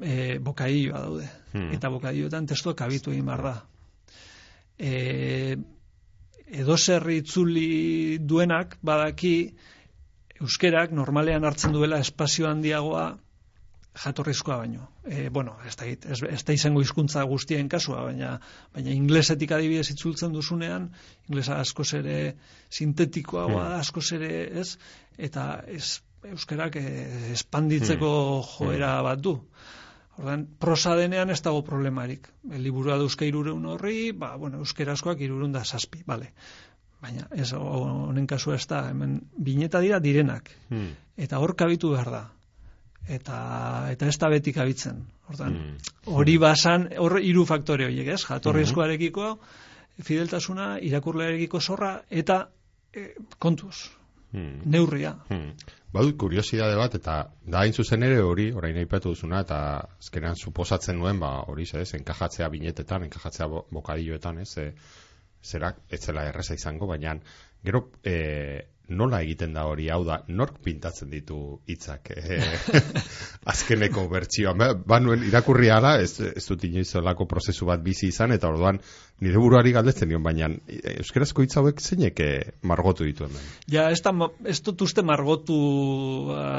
e, bokaioa daude. Hmm. Eta bokaioetan testuak abitu egin behar da. E, edo zerri itzuli duenak badaki euskerak normalean hartzen duela espazio handiagoa jatorrizkoa baino. E, bueno, ez da, ez, ez da izango hizkuntza guztien kasua, baina, baina inglesetik adibidez itzultzen duzunean, inglesa asko ere sintetikoa, hmm. asko ere, ez? Eta ez, euskerak eh, espanditzeko hmm. joera hmm. bat du. Ordan prosa denean ez dago problemarik. El liburua da euska irureun horri, ba, bueno, euskera askoak irurun da saspi, bale. Baina, ez, honen kasua ez da, hemen, bineta dira direnak. Hmm. Eta hor kabitu behar da eta eta ez da betik abitzen. Hortan, mm. hori basan, hor hiru faktore horiek, ez? Jatorrizkoarekiko fideltasuna, irakurlearekiko zorra eta e, kontuz. Mm. Neurria. Mm. Badu kuriosidade bat eta da hain zuzen ere hori, orain aipatu duzuna eta azkenean suposatzen nuen, ba, hori ez, enkajatzea binetetan, enkajatzea bokadilloetan, ez? E, zerak etzela erreza izango, baina gero e, nola egiten da hori, hau da, nork pintatzen ditu hitzak e, [LAUGHS] azkeneko bertsioa. Ba, banuen irakurri ala, ez, ez dut inoizolako prozesu bat bizi izan, eta orduan nire buruari galdetzen nion, baina euskarazko hitz hauek zeinek eh, margotu ditu hemen? Ja, ez, da, ez dut uste margotu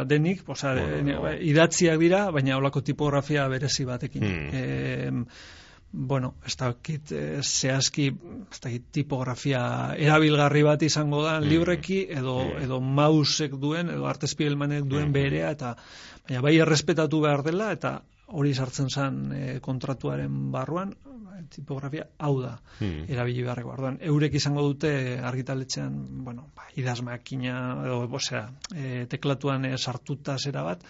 denik, oza, bueno, idatziak dira, baina holako tipografia berezi batekin. Hmm bueno, ez dakit e, zehazki ez dakit tipografia erabilgarri bat izango da mm. libreki edo mm. edo mausek duen edo artespielmanek duen mm. berea eta baina bai errespetatu behar dela eta hori sartzen zen e, kontratuaren barruan tipografia hau da mm. erabili beharreko orduan eurek izango dute argitaletxean bueno ba idazmakina edo osea e, teklatuan e, sartuta zera bat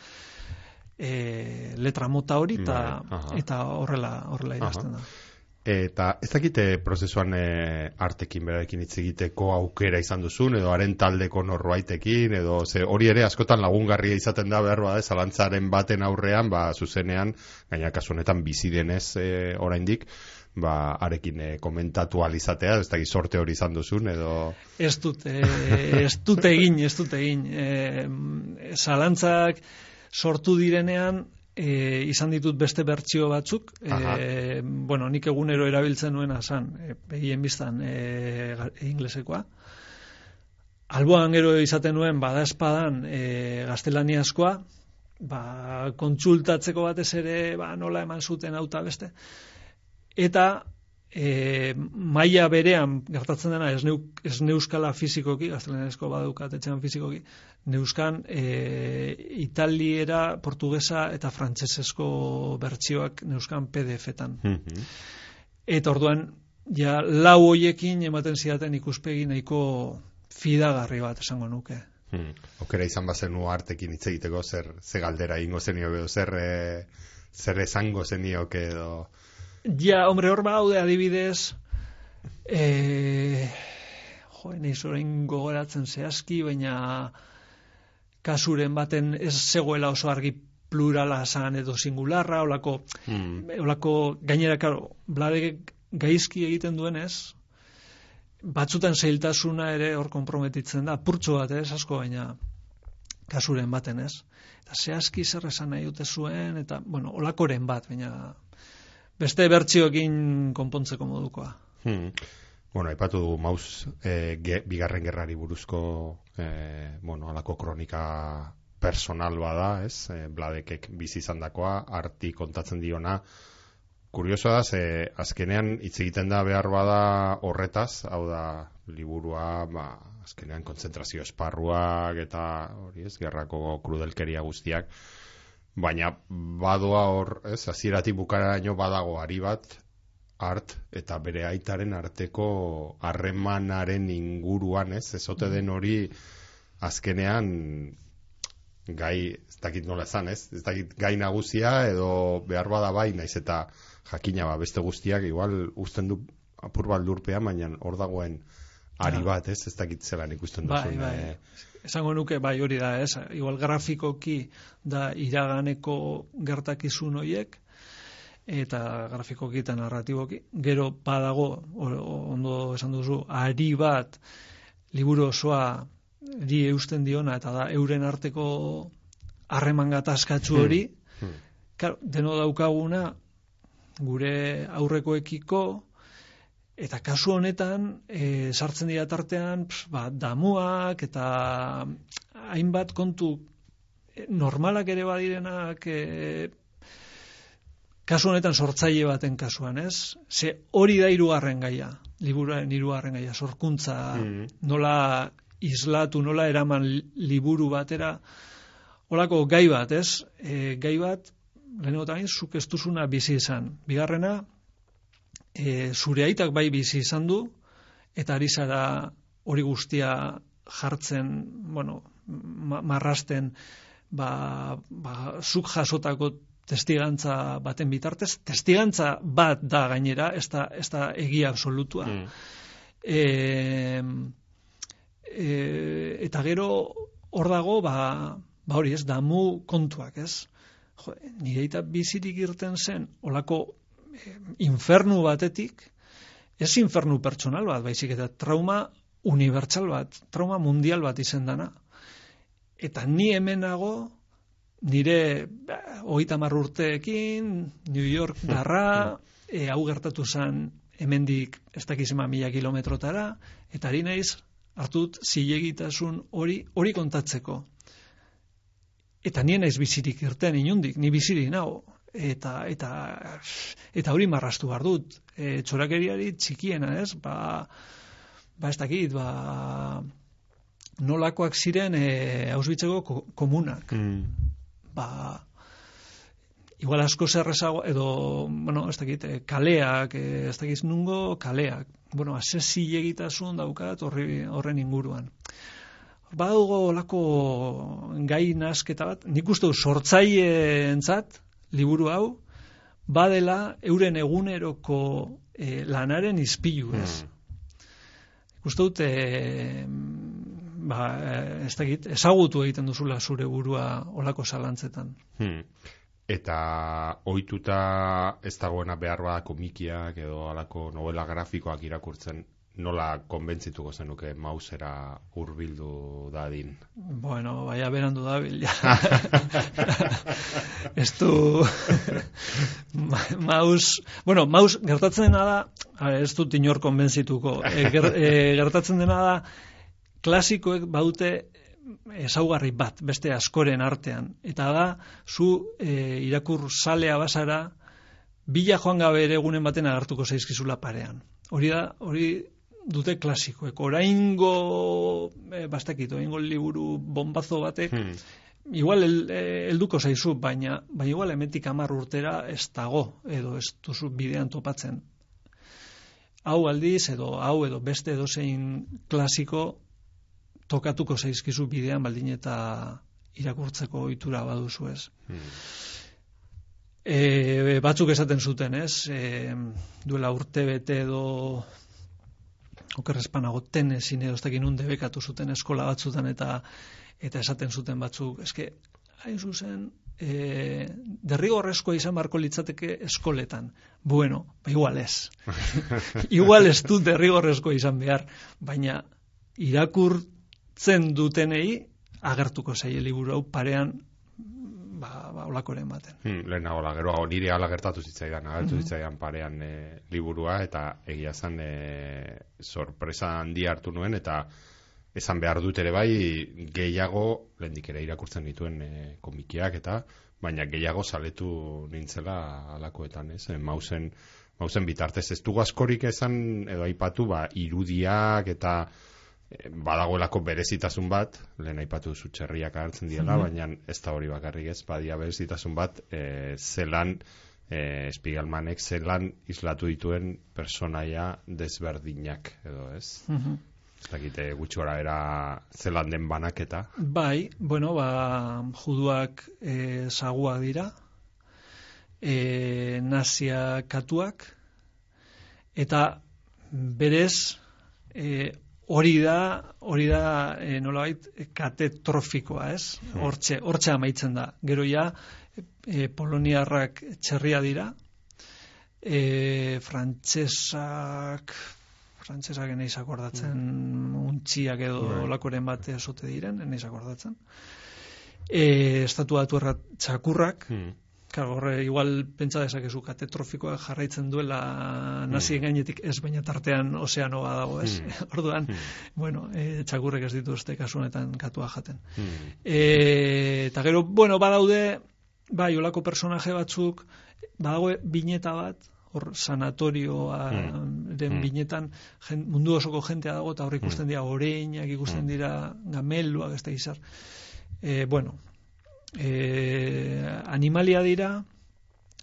e, letra mota hori eta bai, eta horrela horrela idazten da. Eta ez dakite prozesuan e, artekin berarekin hitz egiteko aukera izan duzun edo haren taldeko norbaitekin edo ze hori ere askotan lagungarria izaten da behar bada zalantzaren baten aurrean ba zuzenean gaina kasu honetan bizi denez e, oraindik ba arekin e, komentatu alizatea ez dakit sorte hori izan duzun edo ez dut e, ez dut egin ez dut egin. E, zalantzak sortu direnean e, izan ditut beste bertsio batzuk, e, bueno, nik egunero erabiltzen nuena zan, e, begien biztan e, inglesekoa. Alboan gero izaten nuen, bada espadan, e, gaztelaniazkoa, ba, kontsultatzeko batez ere, ba, nola eman zuten auta beste. Eta e, maila berean gertatzen dena ez, neuk, ez neuskala fizikoki, gaztelenezko badukat etxean fizikoki, neuskan e, italiera, portugesa eta frantsesezko bertsioak neuskan PDF-etan. Mhm. Eta orduan, ja, lau hoiekin ematen zidaten ikuspegi nahiko fidagarri bat esango nuke. Hmm. Okera izan bazenu artekin hitz egiteko zer ze galdera ingo zenio edo zer e, zer esango zenioke edo Ja, hombre, hor baude adibidez, e, jo, nahiz orain gogoratzen zehazki, baina kasuren baten ez zegoela oso argi plurala zan edo singularra, olako, hmm. olako gainera, karo, blade gaizki egiten duenez, batzutan zeiltasuna ere hor konprometitzen da, purtsu bat ez, asko baina kasuren baten ez. Eta zehazki zer esan nahi dute zuen, eta, bueno, olakoren bat, baina beste bertsioekin konpontzeko modukoa. Hmm. Bueno, aipatu dugu maus e, ge, bigarren gerrari buruzko e, bueno, alako kronika personal bada, ez? E, bladekek bizi izandakoa arti kontatzen diona. Kurioso da, ze azkenean hitz egiten da behar bada horretaz, hau da liburua, ba, azkenean kontzentrazio esparruak eta hori ez, gerrako krudelkeria guztiak, baina badoa hor, ez, hasieratik bukaraino badago ari bat, art eta bere aitaren arteko harremanaren inguruan, ez, ezote den hori azkenean gai, ez dakit nola esan, ez, ez dakit gai nagusia edo behar bada bai, naiz eta jakina ba, beste guztiak igual usten du apur bat lurpean, baina hor dagoen ari bat, ez, ez dakit zelan ikusten Bai, duzun. bai. eh, Esango nuke, bai hori da, ez? Igual grafikoki da iraganeko gertakizun hoiek eta grafikoki eta narratiboki. Gero badago, ondo esan duzu, ari bat liburu osoa di eusten diona eta da euren arteko harreman gatazkatzu hori. hmm. Claro, deno daukaguna gure aurrekoekiko eta kasu honetan e, sartzen dira tartean pf, ba, damuak eta hainbat kontu eh, normalak ere badirenak e, kasu honetan sortzaile baten kasuan, ez? Ze hori da hirugarren gaia, liburuaren hirugarren gaia, sorkuntza Mhm. nola islatu, nola eraman li- liburu batera, holako gai bat, ez? E, gai bat, lehenengo eta zuk ez duzuna bizi izan. Bigarrena, e, zure aitak bai bizi izan du, eta ari zara hori guztia jartzen, bueno, ma, marrasten, ba, ba, zuk jasotako testigantza baten bitartez, testigantza bat da gainera, ez da, ez da egia absolutua. Hmm. E, e, eta gero hor dago, ba, ba hori ez, damu kontuak, ez? Jo, nire eta bizirik irten zen, olako infernu batetik, ez infernu pertsonal bat, baizik eta trauma unibertsal bat, trauma mundial bat izen dana. Eta ni hemenago, nire ba, hogeita hamar urteekin, New York darra, e, hau gertatu zen hemendik ez dakizema mila kilometrotara, eta ari naiz hartut zilegitasun hori hori kontatzeko. Eta nien naiz bizirik irten inundik, ni bizirik nago. Eta, eta, eta hori marrastu behar dut. E, txorakeriari txikiena, ez? Ba, ba ez dakit, ba, nolakoak ziren e, hausbitzeko ko- komunak Hmm. ba, igual asko zerrezago, edo, bueno, ez dakit, eh, kaleak, eh, ez dakit nungo kaleak. Bueno, asesi egitasun daukat horri, horren inguruan. Badugo olako gai nasketa bat, nik uste du sortzaileentzat liburu hau, badela euren eguneroko eh, lanaren izpilu, ez? Hmm. Uste dut, e, ba, eh, ez dakit, ezagutu egiten duzula zure burua olako zalantzetan. Hmm. Eta ohituta ez dagoena behar bada komikiak edo alako novela grafikoak irakurtzen nola konbentzituko zenuke mausera hurbildu dadin? Bueno, baina berandu da bil, ja. [LAUGHS] ez du... maus... Bueno, maus gertatzen dena da, ez dut inor konbentzituko, e, ger, e, gertatzen dena da, klasikoek baute ezaugarri bat, beste askoren artean. Eta da, zu e, irakur salea basara, bila joan gabe ere egunen baten agartuko zaizkizula parean. Hori da, hori dute klasikoek. Oraingo e, bastakit, oraingo liburu bombazo batek hmm. igual eh, helduko el, zaizu, baina baina igual hementik 10 urtera ez dago edo ez duzu bidean topatzen. Hau aldiz edo hau edo beste edozein klasiko tokatuko zaizkizu bidean baldin eta irakurtzeko ohitura baduzu ez. Hmm. E, batzuk esaten zuten, ez? E, duela urte bete edo okerrezpanago tenesin edo ez dakin unde bekatu zuten eskola batzutan eta eta esaten zuten batzuk. Eske, hain zuzen, e, derrigorrezkoa izan barko litzateke eskoletan. Bueno, ba igual ez. [LAUGHS] igual ez du derrigorrezkoa izan behar, baina irakurtzen dutenei agertuko zaie liburu hau parean ba, ba olakoren baten. Hmm, Lehen la gero hau nire ala gertatu zitzaidan, agertu mm zitzaidan parean e, liburua, eta egia zan e, sorpresa handi hartu nuen, eta esan behar dut ere bai, gehiago, lehendik ere irakurtzen dituen e, komikiak, eta baina gehiago saletu nintzela alakoetan, ez? E, mausen, mausen bitartez ez dugu askorik esan, edo aipatu, ba, irudiak eta badagoelako berezitasun bat, lehen aipatu zu txerriak hartzen diela, mm baina ez da hori bakarrik ez, badia berezitasun bat, e, zelan, e, Spiegelmanek zelan islatu dituen personaia desberdinak, edo ez? Mm -hmm. Ez dakite gutxora era zelan den banaketa. Bai, bueno, ba, juduak e, zaguak dira, e, nazia katuak, eta berez, e, hori da, hori da e, nolabait katetrofikoa, ez? Hortxe, hortxe amaitzen da. Gero ja, e, poloniarrak txerria dira, e, frantsesak, frantsesak eneiz akordatzen, mm. untxiak edo right. lakoren bat esote diren, eneiz akordatzen. E, estatuatu errat txakurrak, hmm. Horre, igual pentsa dezakezu katetrofikoa jarraitzen duela nazien mm. gainetik ez baina tartean ozeanoa dago, ez? Mm. [LAUGHS] Orduan, mm. bueno, e, txakurrek ez dituzte kasuanetan katua jaten. Mm. E, eta gero, bueno, badaude, bai, olako personaje batzuk, badago bineta bat, hor sanatorioa mm. binetan mundu osoko jentea dago eta hor ikusten mm. dira oreinak, ikusten dira gameluak, ez da izar. E, bueno, e, animalia dira,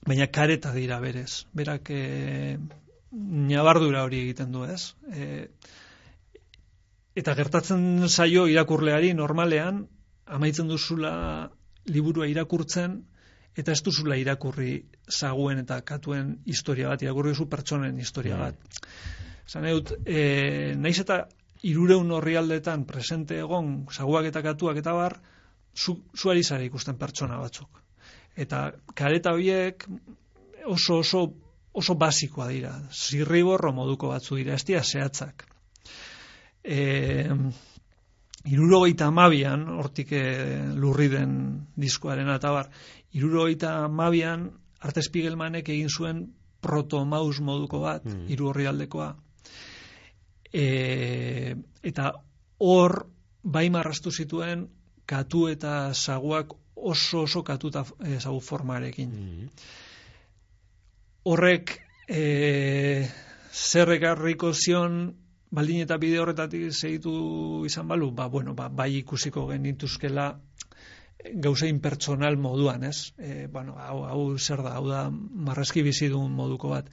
baina kareta dira berez. Berak e, nabardura hori egiten du ez. E, eta gertatzen zaio irakurleari normalean, amaitzen duzula liburua irakurtzen, eta ez duzula irakurri zaguen eta katuen historia bat, irakurri zu pertsonen historia mm. bat. Zan eut, e, naiz eta irureun horri aldetan presente egon, zaguak eta katuak eta bar, zu, zuari zara ikusten pertsona batzuk. Eta kareta horiek oso oso oso basikoa dira. Zirriborro moduko batzu dira, ez dira zehatzak. E, irurogeita amabian, hortik e, lurri den diskoaren eta bar, irurogeita amabian, Arte Spiegelmanek egin zuen protomaus moduko bat, mm. iru horri aldekoa. E, eta hor, bai marrastu zituen, katu eta zaguak oso oso katuta e, zagu formarekin. Mm-hmm. Horrek e, zer ekarriko zion baldin eta bide horretatik segitu izan balu, ba, bueno, ba, bai ikusiko genituzkela gauzein pertsonal moduan, ez? E, bueno, hau, hau zer da, hau da marrazki bizidun moduko bat.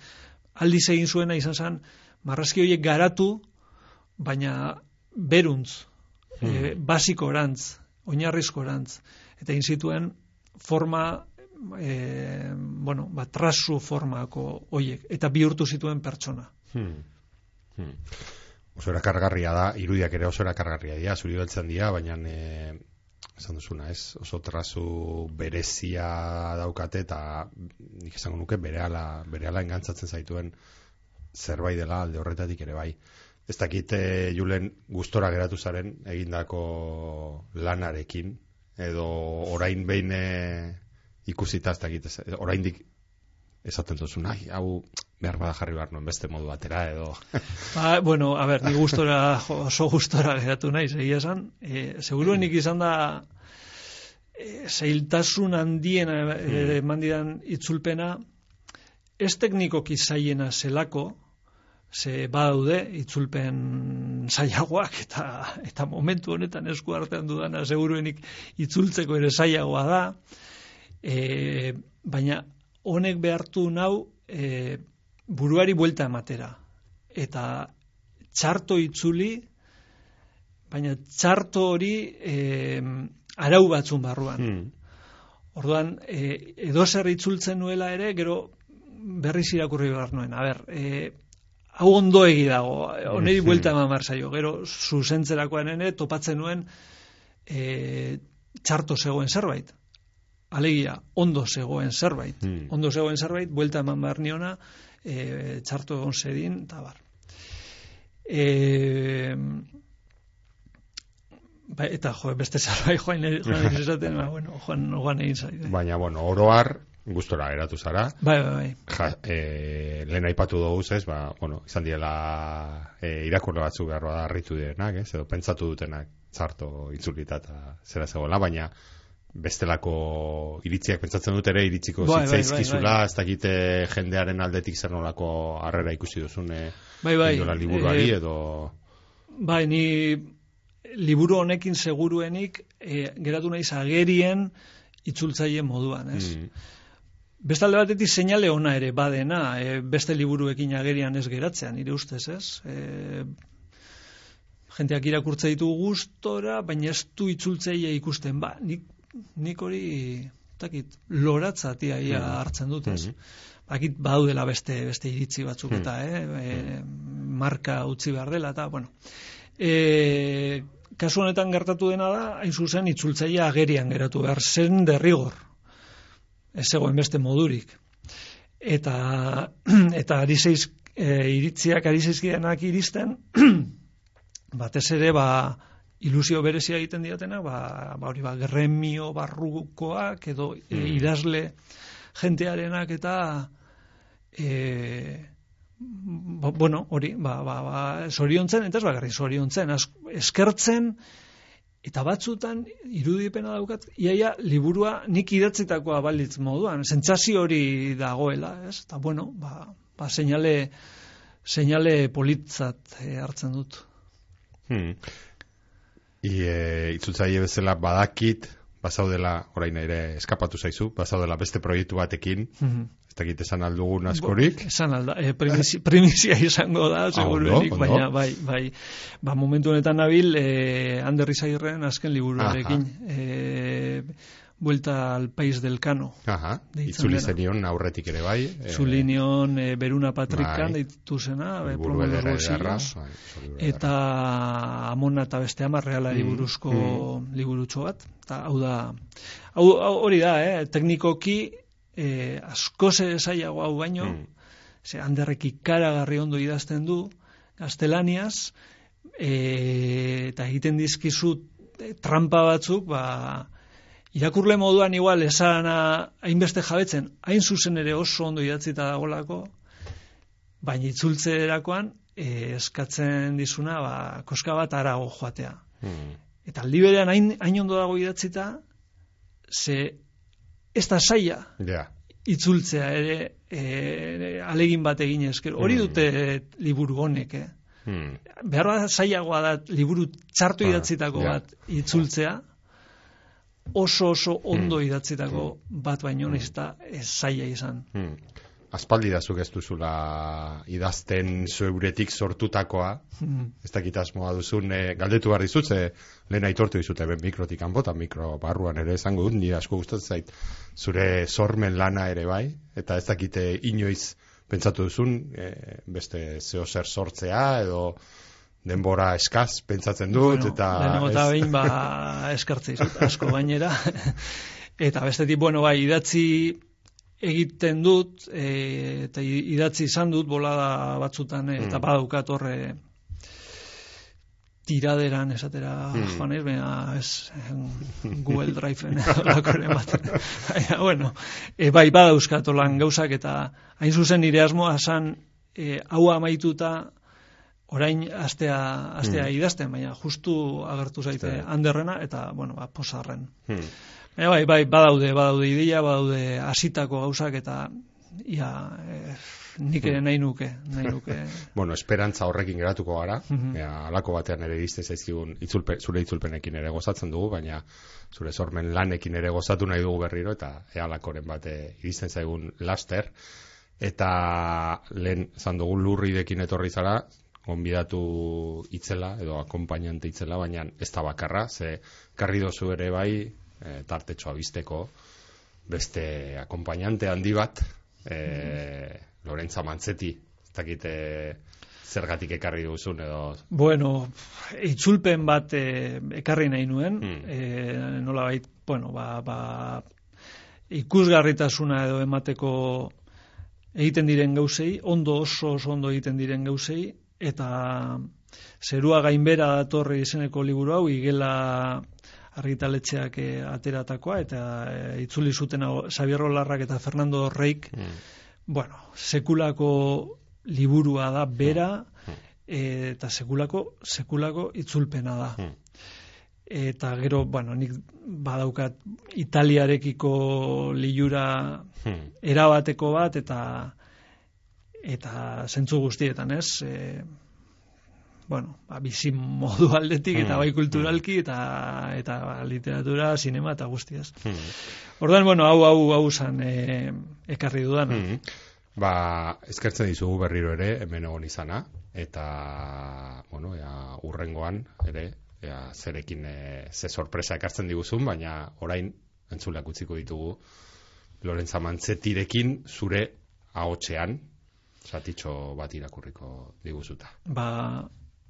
Aldi egin zuena izan zen, marrazki horiek garatu, baina beruntz, mm. e, basiko orantz, oinarrizko erantz. Eta egin zituen forma, e, bueno, bat trasu formako oiek, eta bihurtu zituen pertsona. Hmm. Hmm. Oso erakargarria da, irudiak ere oso erakargarria dira, zuri beltzen dira, baina e, esan duzuna, ez? Oso trazu berezia daukate eta nik esango nuke berehala, berehala engantzatzen zaituen zerbait dela alde horretatik ere bai. Ez dakit eh, Julen gustora geratu zaren egindako lanarekin edo orain behin eh, ikusita ez dakit ez- oraindik esaten duzu nahi hau behar bada jarri behar nuen beste modu batera edo [LAUGHS] Ba, bueno, a ber, ni gustora, oso gustora geratu naiz, egia esan. E, seguruenik izan da e, zailtasun handien e, eman didan itzulpena, ez teknikoki zaiena zelako, ze badaude itzulpen zailagoak eta eta momentu honetan esku artean dudana seguruenik itzultzeko ere zailagoa da. E, baina honek behartu nau e, buruari buelta ematera. Eta txarto itzuli, baina txarto hori e, arau batzun barruan. hmm. Orduan, e, edo zer itzultzen nuela ere, gero berriz irakurri behar nuen. A ber, e, hau ondo egi dago, Mhm. buelta eman behar zaio. Gero, zuzentzerakoan ere, topatzen nuen e, txarto zegoen zerbait. Alegia, ondo zegoen zerbait. Hmm. Ondo zegoen zerbait, buelta eman behar niona, e, txarto egon zedin, eta bar. E, ba, eta jo, beste [LAUGHS] zerbait joan joan esaten, ba, bueno, joan, joan egin zaide. baina bueno oroar gustora geratu zara Bai, bai, bai. ja, e, lehen aipatu dugu ez, ba, bueno, izan diela e, irakurle batzuk behar bada harritu direnak, ez, edo pentsatu dutenak txarto itzulita eta zera zegoela, baina bestelako iritziak pentsatzen dut ere iritziko Bai, bai, zitzaizkizula, bai, bai. ez dakite jendearen aldetik zer nolako harrera ikusi duzun e, Bai, bai. liburuari Eh, edo Bai, ni liburu honekin seguruenik e, geratu naiz agerien itzultzaile moduan, ez? mm, Bestalde batetik seinale ona ere badena, e, beste liburuekin agerian ez geratzea, nire ustez, ez? E, jenteak irakurtze ditu gustora, baina ez du itzultzeia ikusten, ba, nik, nik hori, takit, loratzatia ia Mhm. hartzen dut, ez? Mhm. Bakit badaudela beste beste iritzi batzuk Mhm. eta, eh, e, marka utzi behar dela eta, bueno. E, kasu honetan gertatu dena da, hain zuzen itzultzailea agerian geratu behar zen derrigor. Ez zegoen beste modurik. Eta [CLEARS THROAT] eta ari zeiz, e, iritziak ari zeizkidenak iristen [CLEARS THROAT] batez ere ba ilusio berezia egiten diatenak, ba, ba hori ba gremio barrukoak edo e, Mm. idazle jentearenak eta e, ba, bueno, hori, ba, ba, ba, zoriontzen, eta ez bakarrik zoriontzen, eskertzen, eta batzutan irudipena daukat, iaia liburua nik idatzitakoa balitz moduan, sentsazio hori dagoela, ez? Eta bueno, ba, ba seinale, seinale politzat eh, hartzen dut. Hmm. I, e, itzultzaile bezala badakit, bazaudela, orain ere eskapatu zaizu, bazaudela beste proiektu batekin, ez dakit esan aldugun askorik, Bo, esan alda, eh, primizia, [LAUGHS] primizia izango da, seguruenik, ondo. baina bai, bai, ba, momentu honetan nabil, eh, Ander Izagirren azken liburuarekin, eh, Vuelta al País del Cano. Aha, itzuli zenion aurretik ere bai. eh, Zulinion e, Beruna Patrikan bai. deitu zena, e, eta Amona eta beste ama realari Mm, buruzko mm. liburutxo bat. Eta hau da, hau hori da, eh, teknikoki eh, asko zailago hau baino, Mm. ze handerrek ikaragarri ondo idazten du, gaztelaniaz, e, eta egiten dizkizut eh, trampa batzuk, ba, irakurle moduan igual esana hainbeste jabetzen, hain zuzen ere oso ondo idatzita dagolako, baina itzultzerakoan e, eskatzen dizuna, ba, koska bat arago joatea. Mm. Eta aldi berean hain, hain ondo dago idatzita, ze ez da saia Ja, itzultzea ere e, alegin bat egin esker. Hori Mm. dute liburu honek, eh? mm. Behar bat zailagoa da liburu txartu Ah, idatzitako ja. bat itzultzea, oso oso ondo idatzitako bat baino ez da zaila izan. Mm. Aspaldi da zuk ez duzula idazten zeuretik sortutakoa, Mm. ez dakit asmoa duzun, e, galdetu behar dizut, ze lehen aitortu dizute ben mikrotik kanpo, eta mikro barruan ere esango dut, nire asko gustatzen zait, zure sormen lana ere bai, eta ez dakite inoiz pentsatu duzun, e, beste zeo zer sortzea, edo denbora eskaz pentsatzen dut, Bueno, eta... lehenengo eta behin ba eskartze dizut asko gainera. [LAUGHS] Eta bestetik bueno bai idatzi egiten dut e, eta idatzi izan dut bolada batzutan e, eta Mm. badaukat horre tiraderan esatera Hmm. joan ez, baina ez [LAUGHS] Google Drive-en lakoren bat. Baina, bueno, e, bai, badauzkat lan gauzak eta hain zuzen nire asmoa esan e, hau amaituta orain astea, astea Hmm. idazten, baina justu agertu zaite Ze- handerrena eta, bueno, ba, posarren. Hmm. Baina bai, bai, badaude, badaude ideia, badaude hasitako gauzak eta ia, eh, nik ere nahi nuke, nahi nuke. [LAUGHS] Bueno, esperantza horrekin geratuko gara, Mhm. ea, alako batean ere izte zaizkigun itzulpe, zure itzulpenekin ere gozatzen dugu, baina zure sormen lanekin ere gozatu nahi dugu berriro, eta ea alakoren bate iristen zaigun laster. Eta lehen zan dugu lurridekin etorri zara, gonbidatu itzela, edo akompainante itzela, baina ez da bakarra, ze karri dozu ere bai, e, tartetxoa bizteko, beste akompainante handi bat, e, Lorentza Mantzeti, ez dakite zergatik ekarri duzun edo... Bueno, itzulpen bat eh, ekarri nahi nuen, Hmm. eh, nola bait, bueno, ba, ba, ikusgarritasuna edo emateko egiten diren gauzei, ondo oso oso ondo egiten diren gauzei, eta zerua gainbera datorri izeneko liburu hau, igela argitaletxeak eh, ateratakoa, eta eh, itzuli zuten hau Xabier Rolarrak eta Fernando Reik, Mm. bueno, sekulako liburua da bera, Hmm. eh, eta sekulako, sekulako itzulpena da. Hmm. Eta gero, bueno, nik badaukat italiarekiko liura Hmm. erabateko bat, eta eta zentzu guztietan, ez? E, bueno, ba, bizi modu aldetik, eta Hmm. bai kulturalki, eta, eta literatura, sinema, eta guztiaz. Hmm. Ordan bueno, hau, hau, hau zan e, ekarri dudana. Mhm. Ba, eskertzen dizugu berriro ere, hemen egon izana, eta, bueno, ea, urrengoan, ere, ea, zerekin, e, ze sorpresa ekartzen diguzun, baina orain, entzuleak utziko ditugu, Lorentza Mantzetirekin zure ahotsean, satitxo bat irakurriko diguzuta. Ba,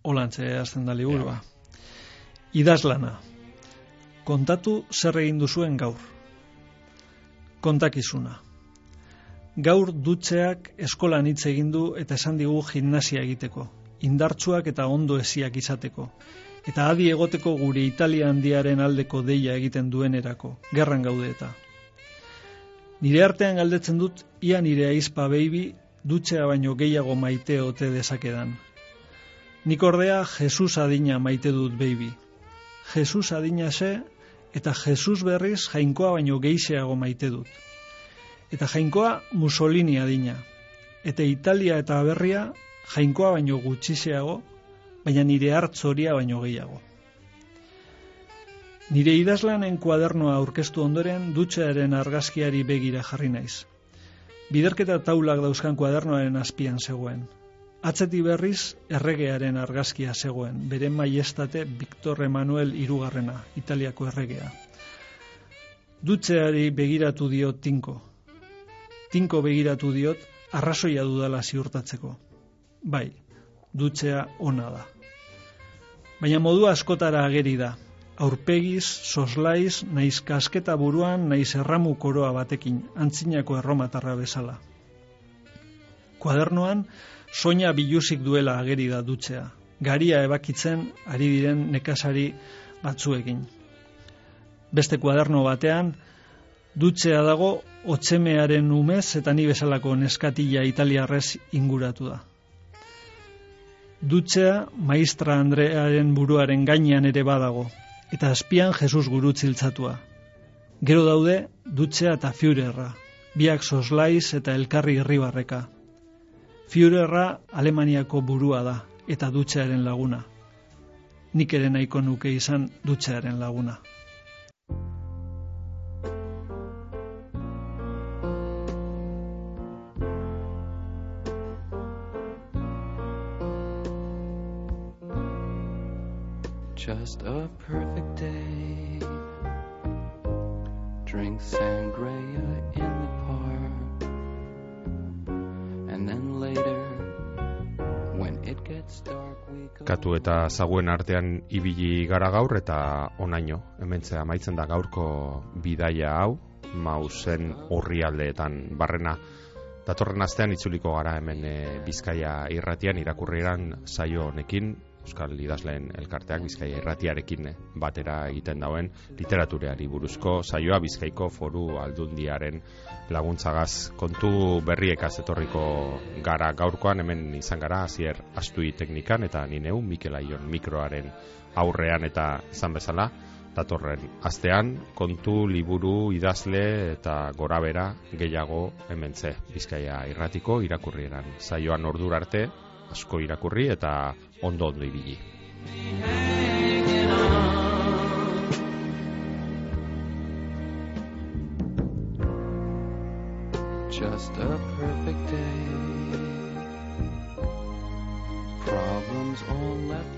holantze hasten da liburua. Idazlana. Kontatu zer egin duzuen gaur. Kontakizuna. Gaur dutxeak eskolan hitz egin du eta esan digu gimnasia egiteko. Indartsuak eta ondo esiak izateko. Eta adi egoteko gure Italia handiaren aldeko deia egiten duenerako. Gerran gaude eta. Nire artean galdetzen dut, ia nire aizpa baby dutxea baino gehiago maite ote dezakedan. Nik ordea Jesus adina maite dut baby. Jesus adina ze eta Jesus berriz jainkoa baino geixeago maite dut. Eta jainkoa Mussolini adina. Eta Italia eta berria jainkoa baino gutxiseago, baina nire hartzoria baino gehiago. Nire idazlanen kuadernoa aurkeztu ondoren dutxearen argazkiari begira jarri naiz. Biderketa taulak dauzkan kuadernoaren azpian zegoen. Atzeti berriz erregearen argazkia zegoen, bere maiestate Victor Emanuel irugarrena, Italiako erregea. Dutxeari begiratu diot tinko. Tinko begiratu diot arrazoia dudala ziurtatzeko. Bai, dutxea ona da. Baina modu askotara ageri da. Aurpegiz, soslaiz, naiz kasketa buruan, naiz erramu koroa batekin, antzinako erromatarra bezala. Kuadernoan, soina biluzik duela ageri da dutxea. Garia ebakitzen ari diren nekasari batzuekin. Beste kuaderno batean, dutxea dago otsemearen umez eta ni bezalako neskatila italiarrez inguratu da. Dutxea maistra Andrearen buruaren gainean ere badago, eta azpian Jesus gurutziltzatua. Gero daude dutxea eta Führerra, biak soslaiz eta elkarri irribarreka. Führerra Alemaniako burua da, eta dutxearen laguna. Nik ere nahiko nuke izan dutxearen laguna. Just a perfect day. Drink sangria in the park. And then later, when it gets dark, we go. Katu eta zaguen artean ibili gara gaur eta onaino, hementzea amaitzen da gaurko bidaia hau, mausen urrialdeetan barrena. Datorren astean itzuliko gara hemen e, Bizkaia irratian irakurriran saio honekin, Euskal Idazleen elkarteak Bizkaia irratiarekin batera egiten dauen literatureari buruzko saioa Bizkaiko foru aldundiaren laguntzagaz. Kontu berriekaz etorriko gara gaurkoan hemen izan gara hasier astui teknikan eta ni neu Mikel Aion mikroaren aurrean. Eta izan bezala datorren astean kontu liburu idazle eta gorabera gehiago hementze Bizkaia irratiko irakurrieran. Saioan ordura arte asko irakurri eta ondo ondo ibili Just a perfect day. Problems all left